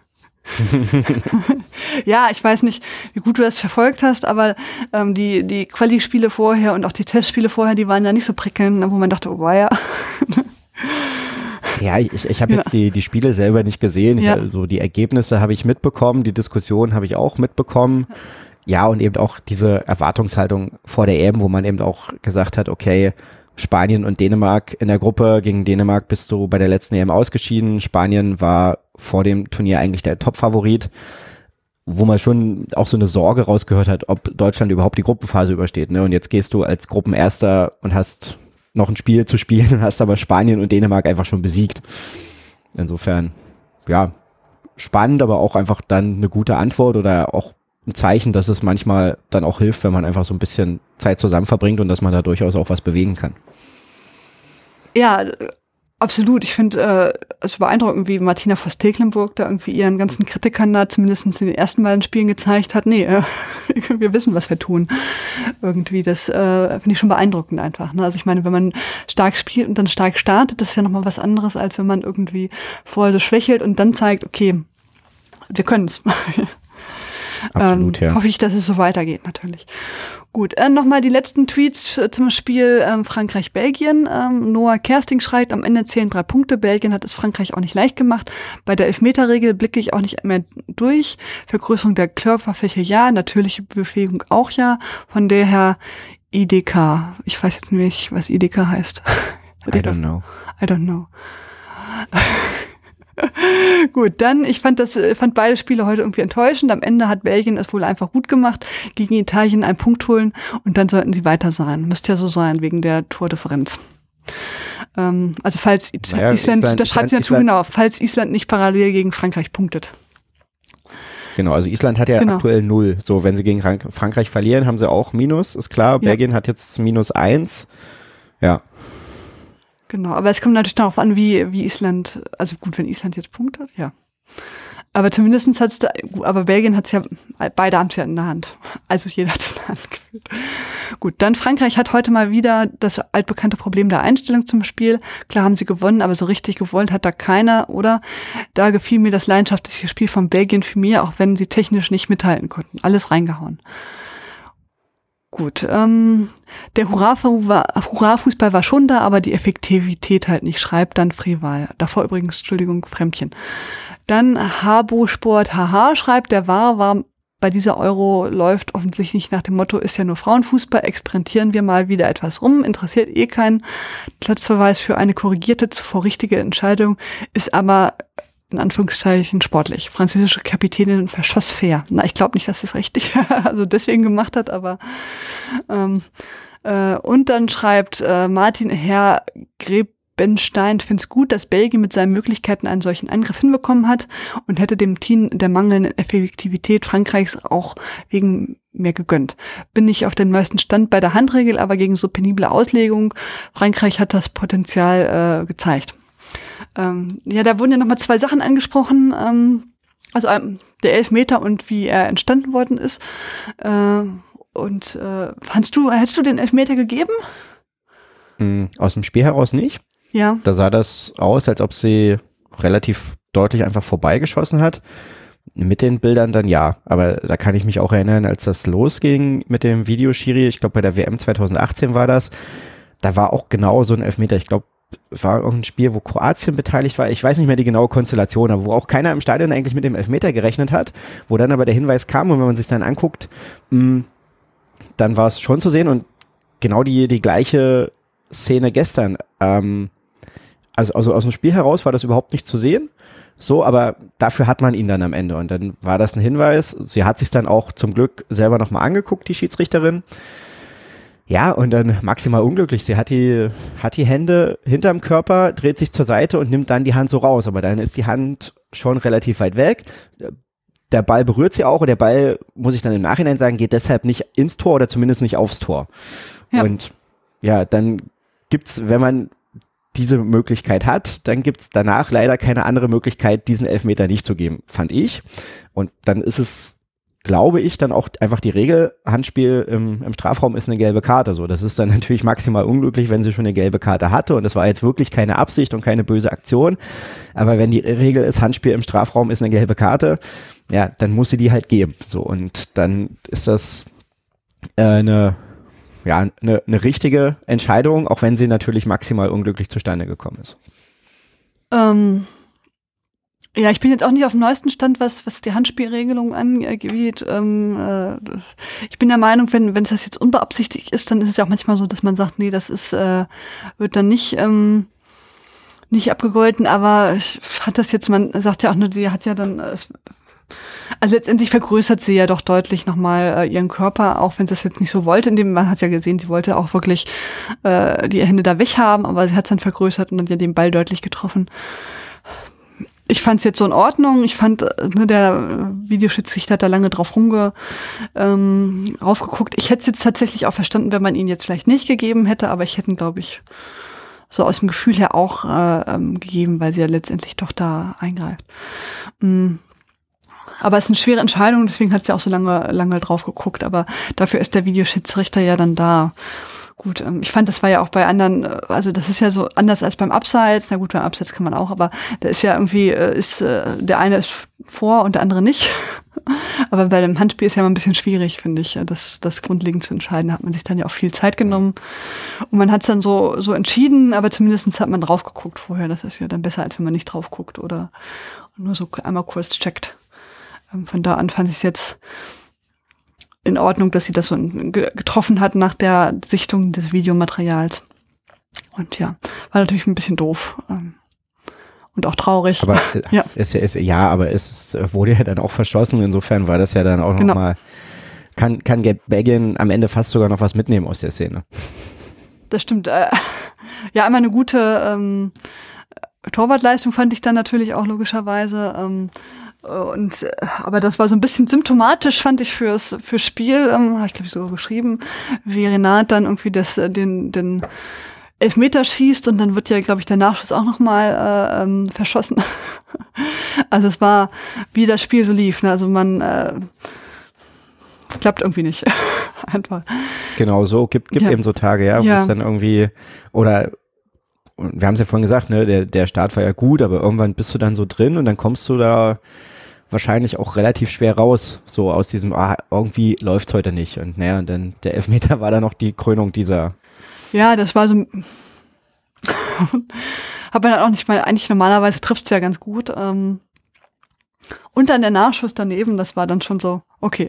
[LAUGHS] ja, ich weiß nicht, wie gut du das verfolgt hast, aber ähm, die, die Quali-Spiele vorher und auch die Testspiele vorher, die waren ja nicht so prickelnd, wo man dachte, oh, ja. Ja, ich, ich habe jetzt die, die Spiele selber nicht gesehen. Ja. Ich, also die Ergebnisse habe ich mitbekommen, die Diskussion habe ich auch mitbekommen. Ja, und eben auch diese Erwartungshaltung vor der EM, wo man eben auch gesagt hat, okay, Spanien und Dänemark in der Gruppe. Gegen Dänemark bist du bei der letzten EM ausgeschieden. Spanien war vor dem Turnier eigentlich der Top-Favorit, wo man schon auch so eine Sorge rausgehört hat, ob Deutschland überhaupt die Gruppenphase übersteht. Ne? Und jetzt gehst du als Gruppenerster und hast noch ein Spiel zu spielen [LAUGHS] hast aber Spanien und Dänemark einfach schon besiegt. Insofern, ja, spannend, aber auch einfach dann eine gute Antwort oder auch ein Zeichen, dass es manchmal dann auch hilft, wenn man einfach so ein bisschen Zeit zusammen verbringt und dass man da durchaus auch was bewegen kann. Ja, absolut. Ich finde äh, es beeindruckend, wie Martina Voss-Tecklenburg da irgendwie ihren ganzen Kritikern da zumindest in den ersten beiden Spielen gezeigt hat, nee, äh, [LAUGHS] wir wissen, was wir tun. Irgendwie, das äh, finde ich schon beeindruckend einfach. Ne? Also ich meine, wenn man stark spielt und dann stark startet, das ist ja nochmal was anderes, als wenn man irgendwie vorher so schwächelt und dann zeigt, okay, wir können es. [LAUGHS] Absolut, ähm, ja. Hoffe ich, dass es so weitergeht, natürlich. Gut, äh, nochmal die letzten Tweets zum Spiel ähm, Frankreich-Belgien. Ähm, Noah Kersting schreibt, am Ende zählen drei Punkte. Belgien hat es Frankreich auch nicht leicht gemacht. Bei der Elfmeterregel blicke ich auch nicht mehr durch. Vergrößerung der Körperfläche ja, natürliche Befähigung auch ja. Von daher IDK. Ich weiß jetzt nicht, was IDK heißt. [LAUGHS] I don't know. I don't know. [LAUGHS] [LAUGHS] gut, dann, ich fand das, äh, fand beide Spiele heute irgendwie enttäuschend. Am Ende hat Belgien es wohl einfach gut gemacht, gegen Italien einen Punkt holen und dann sollten sie weiter sein. Müsste ja so sein, wegen der Tordifferenz. Ähm, also falls naja, Island, Island, da schreibt sie dazu genau, falls Island nicht parallel gegen Frankreich punktet. Genau, also Island hat ja Genau. aktuell null. So, wenn sie gegen Frank Frankreich verlieren, haben sie auch Minus, ist klar. Belgien hat jetzt minus eins. Ja, Genau, aber es kommt natürlich darauf an, wie, wie Island, also gut, wenn Island jetzt Punkt hat, ja. Aber zumindestens hat's da, aber Belgien hat's ja, beide haben's ja in der Hand. Also jeder hat's in der Hand geführt. Gut, dann Frankreich hat heute mal wieder das altbekannte Problem der Einstellung zum Spiel. Klar haben sie gewonnen, aber so richtig gewollt hat da keiner, oder? Da gefiel mir das leidenschaftliche Spiel von Belgien für mir, auch wenn sie technisch nicht mithalten konnten. Alles reingehauen. Gut, ähm, der Hurra-Fußball war schon da, aber die Effektivität halt nicht. Schreibt dann Frival. Davor übrigens, Entschuldigung, Fremdchen. Dann Habo Sport, haha, schreibt, der war, war bei dieser Euro läuft offensichtlich nach dem Motto, ist ja nur Frauenfußball, experimentieren wir mal wieder etwas rum, interessiert eh keinen. Platzverweis für eine korrigierte, zuvor richtige Entscheidung ist aber in Anführungszeichen sportlich. Französische Kapitänin verschoss fair. Na, ich glaube nicht, dass es richtig [LAUGHS] also deswegen gemacht hat, aber ähm, äh, und dann schreibt äh, Martin Herr Grebenstein, findet gut, dass Belgien mit seinen Möglichkeiten einen solchen Angriff hinbekommen hat und hätte dem Team der mangelnden Effektivität Frankreichs auch wegen mehr gegönnt. Bin nicht auf dem neuesten Stand bei der Handregel, aber gegen so penible Auslegung. Frankreich hat das Potenzial äh, gezeigt. Ähm, ja, da wurden ja nochmal zwei Sachen angesprochen. Ähm, also ähm, der Elfmeter und wie er entstanden worden ist. Äh, und äh, hast du, hättest du den Elfmeter gegeben? mh, aus dem Spiel heraus nicht. Ja. Da sah das aus, als ob sie relativ deutlich einfach vorbeigeschossen hat. Mit den Bildern dann ja, aber da kann ich mich auch erinnern, als das losging mit dem Videoschiri, ich glaube bei der WM 2018 war das, da war auch genau so ein Elfmeter. Ich glaube, war irgendein Spiel, wo Kroatien beteiligt war. Ich weiß nicht mehr die genaue Konstellation, aber wo auch keiner im Stadion eigentlich mit dem Elfmeter gerechnet hat, wo dann aber der Hinweis kam und wenn man sich dann anguckt, mh, dann war es schon zu sehen und genau die, die gleiche Szene gestern. Ähm, also, also aus dem Spiel heraus war das überhaupt nicht zu sehen. So, aber dafür hat man ihn dann am Ende. Und dann war das ein Hinweis. Sie hat sich dann auch zum Glück selber nochmal angeguckt, die Schiedsrichterin. Ja, und dann maximal unglücklich. Sie hat die, hat die Hände hinterm Körper, dreht sich zur Seite und nimmt dann die Hand so raus. Aber dann ist die Hand schon relativ weit weg. Der Ball berührt sie auch und der Ball, muss ich dann im Nachhinein sagen, geht deshalb nicht ins Tor oder zumindest nicht aufs Tor. Ja. Und ja, dann gibt's, wenn man diese Möglichkeit hat, dann gibt's danach leider keine andere Möglichkeit, diesen Elfmeter nicht zu geben, fand ich. Und dann ist es, glaube ich, dann auch einfach die Regel, Handspiel im, im Strafraum ist eine gelbe Karte. So, das ist dann [LAUGHS] natürlich maximal unglücklich, wenn sie schon eine gelbe Karte hatte. Und das war jetzt wirklich keine Absicht und keine böse Aktion. Aber wenn die Regel ist, Handspiel im Strafraum ist eine gelbe Karte, ja, dann muss sie die halt geben. So, und dann ist das äh, eine ja, eine, eine richtige Entscheidung, auch wenn sie natürlich maximal unglücklich zustande gekommen ist. Ähm, ja, ich bin jetzt auch nicht auf dem neuesten Stand, was, was die Handspielregelung angeht. Ähm, äh, ich bin der Meinung, wenn, wenn das jetzt unbeabsichtigt ist, dann ist es ja auch manchmal so, dass man sagt, nee, das ist, äh, wird dann nicht, ähm, nicht abgegolten, aber ich hat das jetzt, man sagt ja auch nur, die hat ja dann, es, also letztendlich vergrößert sie ja doch deutlich nochmal äh, ihren Körper, auch wenn sie es jetzt nicht so wollte. In dem man hat ja gesehen, sie wollte auch wirklich äh, die Hände da weghaben, aber sie hat es dann vergrößert und dann ja den Ball deutlich getroffen. Ich fand es jetzt so in Ordnung. Ich fand, äh, ne, der Videoschiedsrichter hat da lange drauf rumge, ähm, raufgeguckt. Ich hätte es jetzt tatsächlich auch verstanden, wenn man ihn jetzt vielleicht nicht gegeben hätte, aber ich hätte ihn, glaube ich, so aus dem Gefühl her auch äh, ähm, gegeben, weil sie ja letztendlich doch da eingreift. Mm. Aber es ist eine schwere Entscheidung, deswegen hat sie auch so lange, lange drauf geguckt. Aber dafür ist der Videoschiedsrichter ja dann da. Gut, ähm, ich fand, das war ja auch bei anderen, äh, also das ist ja so anders als beim Abseits. Na gut, beim Abseits kann man auch, aber da ist ja irgendwie, äh, ist äh, der eine ist vor und der andere nicht. [LAUGHS] aber bei dem Handspiel ist ja immer ein bisschen schwierig, finde ich, das, das grundlegend zu entscheiden. Da hat man sich dann ja auch viel Zeit genommen. Und man hat es dann so, so entschieden, aber zumindest hat man drauf geguckt vorher. Das ist ja dann besser, als wenn man nicht drauf guckt oder nur so einmal kurz checkt. Ähm, Von da an fand ich es jetzt in Ordnung, dass sie das so ge- getroffen hat nach der Sichtung des Videomaterials. Und ja, war natürlich ein bisschen doof. ähm, Und auch traurig. Aber [LAUGHS] Ja. ja- ist, ja, aber es wurde ja dann auch verschossen. Insofern war das ja dann auch Genau. nochmal, kann, kann Belgien am Ende fast sogar noch was mitnehmen aus der Szene. Das stimmt. Äh, [LAUGHS] ja, einmal eine gute ähm, Torwartleistung fand ich dann natürlich auch logischerweise. Ähm, Und äh, aber das war so ein bisschen symptomatisch, fand ich fürs fürs Spiel. Ähm, Habe ich glaube ich so geschrieben, wie Renat dann irgendwie das äh, den den Elfmeter schießt und dann wird ja glaube ich der Nachschuss auch noch mal äh, ähm, verschossen. [LAUGHS] also es war wie das Spiel so lief. Ne? Also man äh, klappt irgendwie nicht. [LAUGHS] Einfach. Genau so gibt gibt Ja. eben so Tage, ja, wo Ja. es dann irgendwie oder wir haben es ja vorhin gesagt, ne, der der Start war ja gut, aber irgendwann bist du dann so drin und dann kommst du da wahrscheinlich auch relativ schwer raus, so aus diesem, ah, irgendwie läuft's heute nicht. Und naja, und dann der Elfmeter war dann noch die Krönung dieser. Ja, das war so. [LAUGHS] Hat man dann auch nicht mal, eigentlich normalerweise trifft's ja ganz gut. Ähm, und dann der Nachschuss daneben, das war dann schon so, okay.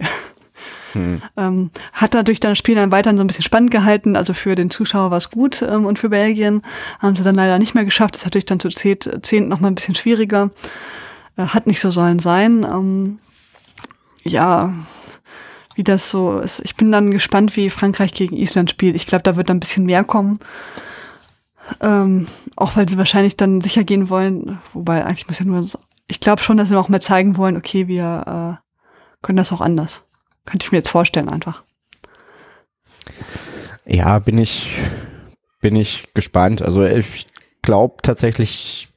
Hm. [LAUGHS] Ähm, hat dadurch dann das Spiel dann weiterhin so ein bisschen spannend gehalten. Also für den Zuschauer war es gut ähm, und für Belgien haben sie dann leider nicht mehr geschafft. Das ist natürlich dann zu zehnt, zehnt noch mal ein bisschen schwieriger. Hat nicht so sollen sein. Ähm, ja, wie das so ist. Ich bin dann gespannt, wie Frankreich gegen Island spielt. Ich glaube, da wird dann ein bisschen mehr kommen. Ähm, auch weil sie wahrscheinlich dann sicher gehen wollen. Wobei eigentlich muss ja nur, ich glaube schon, dass sie auch mal zeigen wollen, okay, wir äh, können das auch anders. Könnte ich mir jetzt vorstellen einfach. Ja, bin ich, bin ich gespannt. Also ich glaube tatsächlich,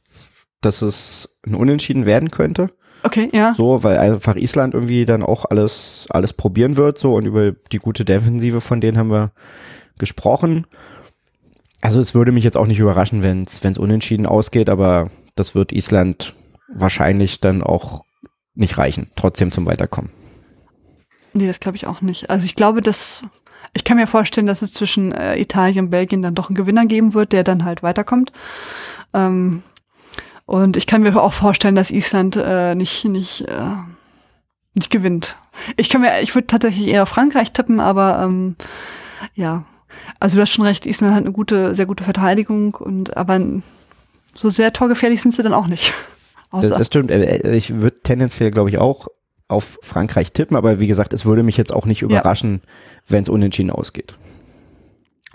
dass es ein Unentschieden werden könnte. Okay, ja. So, weil einfach Island irgendwie dann auch alles, alles probieren wird, so und über die gute Defensive von denen haben wir gesprochen. Also es würde mich jetzt auch nicht überraschen, wenn es unentschieden ausgeht, aber das wird Island wahrscheinlich dann auch nicht reichen, trotzdem zum Weiterkommen. Nee, das glaube ich auch nicht. Also ich glaube, dass ich kann mir vorstellen, dass es zwischen äh, Italien und Belgien dann doch einen Gewinner geben wird, der dann halt weiterkommt. Ähm, und ich kann mir auch vorstellen, dass Island äh, nicht nicht äh, nicht gewinnt. Ich kann mir, ich würde tatsächlich eher auf Frankreich tippen, aber ähm, ja, also du hast schon recht. Island hat eine gute, sehr gute Verteidigung und aber so sehr torgefährlich sind sie dann auch nicht. [LAUGHS] Das, das stimmt. Äh, Ich würde tendenziell, glaube ich, auch auf Frankreich tippen, aber wie gesagt, es würde mich jetzt auch nicht überraschen, wenn es unentschieden ausgeht.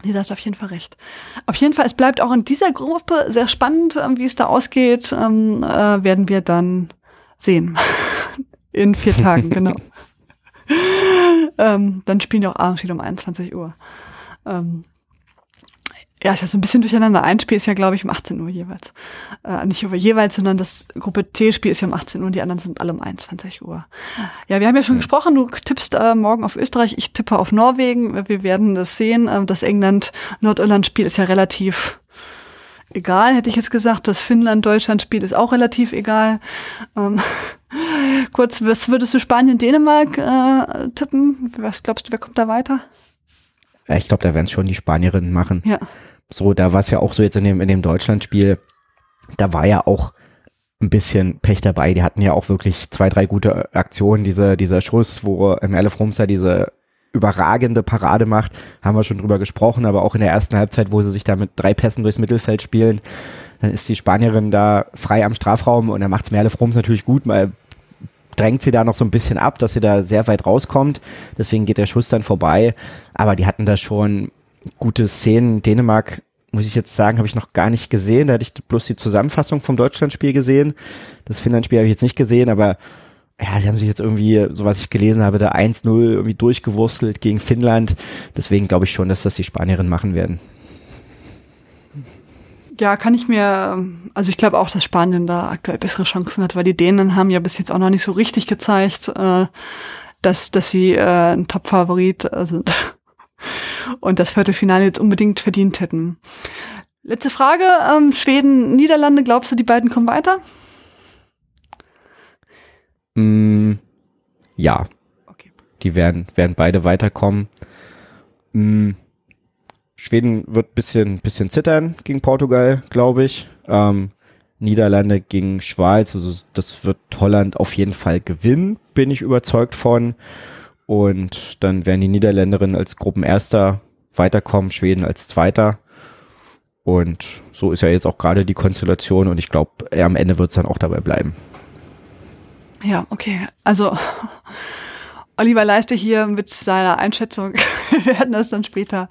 Nee, da hast du auf jeden Fall recht. Auf jeden Fall, es bleibt auch in dieser Gruppe sehr spannend, ähm, wie es da ausgeht, ähm, äh, werden wir dann sehen. [LAUGHS] in vier Tagen, [LAUGHS] genau. ähm, dann spielen die auch abends wieder um 21 Uhr. Ähm, ja, ist ja so ein bisschen durcheinander. Ein Spiel ist ja, glaube ich, um 18 Uhr jeweils. Äh, nicht über jeweils, sondern das Gruppe C-Spiel ist ja um 18 Uhr und die anderen sind alle um 21 Uhr. Ja, wir haben ja schon gesprochen, du tippst äh, morgen auf Österreich, ich tippe auf Norwegen. Wir werden das sehen. Ähm, das England-Nordirland-Spiel ist ja relativ egal, hätte ich jetzt gesagt. Das Finnland-Deutschland-Spiel ist auch relativ egal. Ähm, [LAUGHS] kurz, was würdest du Spanien-Dänemark äh, tippen? Was glaubst du, wer kommt da weiter? Ja, Ich glaube, da werden es schon die Spanierinnen machen. Ja. So, da war es ja auch so jetzt in dem, in dem Deutschlandspiel, da war ja auch ein bisschen Pech dabei. Die hatten ja auch wirklich zwei, drei gute Aktionen. Diese, dieser Schuss, wo Merle Frumser diese überragende Parade macht, haben wir schon drüber gesprochen, aber auch in der ersten Halbzeit, wo sie sich da mit drei Pässen durchs Mittelfeld spielen, dann ist die Spanierin da frei am Strafraum und dann macht's Merle Frums natürlich gut, weil drängt sie da noch so ein bisschen ab, dass sie da sehr weit rauskommt. Deswegen geht der Schuss dann vorbei. Aber die hatten da schon gute Szenen. Dänemark, muss ich jetzt sagen, habe ich noch gar nicht gesehen. Da hatte ich bloß die Zusammenfassung vom Deutschlandspiel gesehen. Das Finnlandspiel habe ich jetzt nicht gesehen, aber ja, sie haben sich jetzt irgendwie, so was ich gelesen habe, da 1-0 irgendwie durchgewurstelt gegen Finnland. Deswegen glaube ich schon, dass das die Spanierinnen machen werden. Ja, kann ich mir, also ich glaube auch, dass Spanien da aktuell bessere Chancen hat, weil die Dänen haben ja bis jetzt auch noch nicht so richtig gezeigt, äh, dass, dass sie äh, ein Top-Favorit sind und das Viertelfinale jetzt unbedingt verdient hätten. Letzte Frage, ähm, Schweden, Niederlande, glaubst du, die beiden kommen weiter? Mm, ja, Okay. Die werden, werden beide weiterkommen. Mm, Schweden wird bisschen, bisschen zittern gegen Portugal, glaube ich. Ähm, Niederlande gegen Schweiz, also das wird Holland auf jeden Fall gewinnen, bin ich überzeugt von. Und dann werden die Niederländerinnen als Gruppenerster weiterkommen, Schweden als Zweiter. Und so ist ja jetzt auch gerade die Konstellation und ich glaube, am Ende wird es dann auch dabei bleiben. Ja, okay. Also [LAUGHS] Oliver Leiste hier mit seiner Einschätzung. [LAUGHS] Wir werden das dann später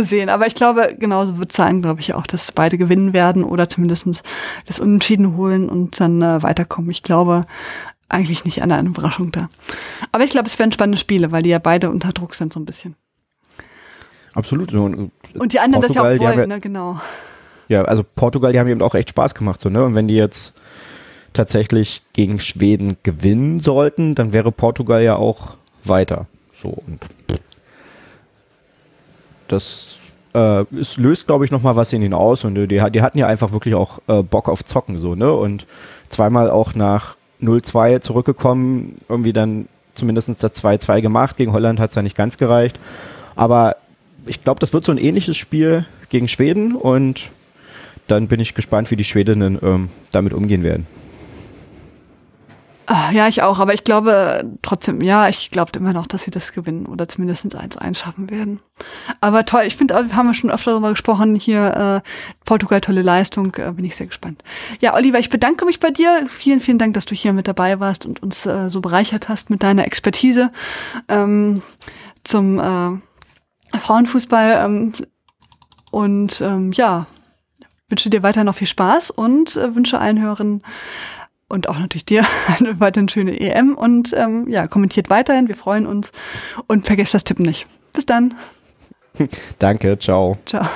sehen. Aber ich glaube, genauso wird es sein, glaube ich auch, dass beide gewinnen werden oder zumindest das Unentschieden holen und dann äh, weiterkommen. Ich glaube, eigentlich nicht eine Überraschung da. Aber ich glaube, es werden spannende Spiele, weil die ja beide unter Druck sind, so ein bisschen. Absolut. Und, und die anderen Portugal, das ja auch wollen, ja, ne, genau. Ja, also Portugal, die haben eben auch echt Spaß gemacht, so, ne? Und wenn die jetzt tatsächlich gegen Schweden gewinnen sollten, dann wäre Portugal ja auch weiter. So und das äh, es löst, glaube ich, nochmal was in ihnen aus und die, die hatten ja einfach wirklich auch äh, Bock auf Zocken so, ne? Und zweimal auch nach 0-2 zurückgekommen, irgendwie dann zumindest das 2-2 gemacht. Gegen Holland hat es ja nicht ganz gereicht. Aber ich glaube, das wird so ein ähnliches Spiel gegen Schweden und dann bin ich gespannt, wie die Schwedinnen ähm, damit umgehen werden. Ah, ja, ich auch, aber ich glaube trotzdem, ja, ich glaube immer noch, dass sie das gewinnen oder zumindest 1-1 schaffen werden. Aber toll, ich finde, haben wir schon öfter darüber gesprochen, hier äh, Portugal, tolle Leistung, äh, bin ich sehr gespannt. Ja, Oliver, ich bedanke mich bei dir. Vielen, vielen Dank, dass du hier mit dabei warst und uns äh, so bereichert hast mit deiner Expertise ähm, zum äh, Frauenfußball. Ähm, und ähm, ja, wünsche dir weiter noch viel Spaß und äh, wünsche allen Hörern und auch natürlich dir [LAUGHS] eine weiterhin schöne EM und ähm, ja, kommentiert weiterhin, wir freuen uns und vergesst das Tippen nicht. Bis dann. [LAUGHS] Danke, ciao. Ciao.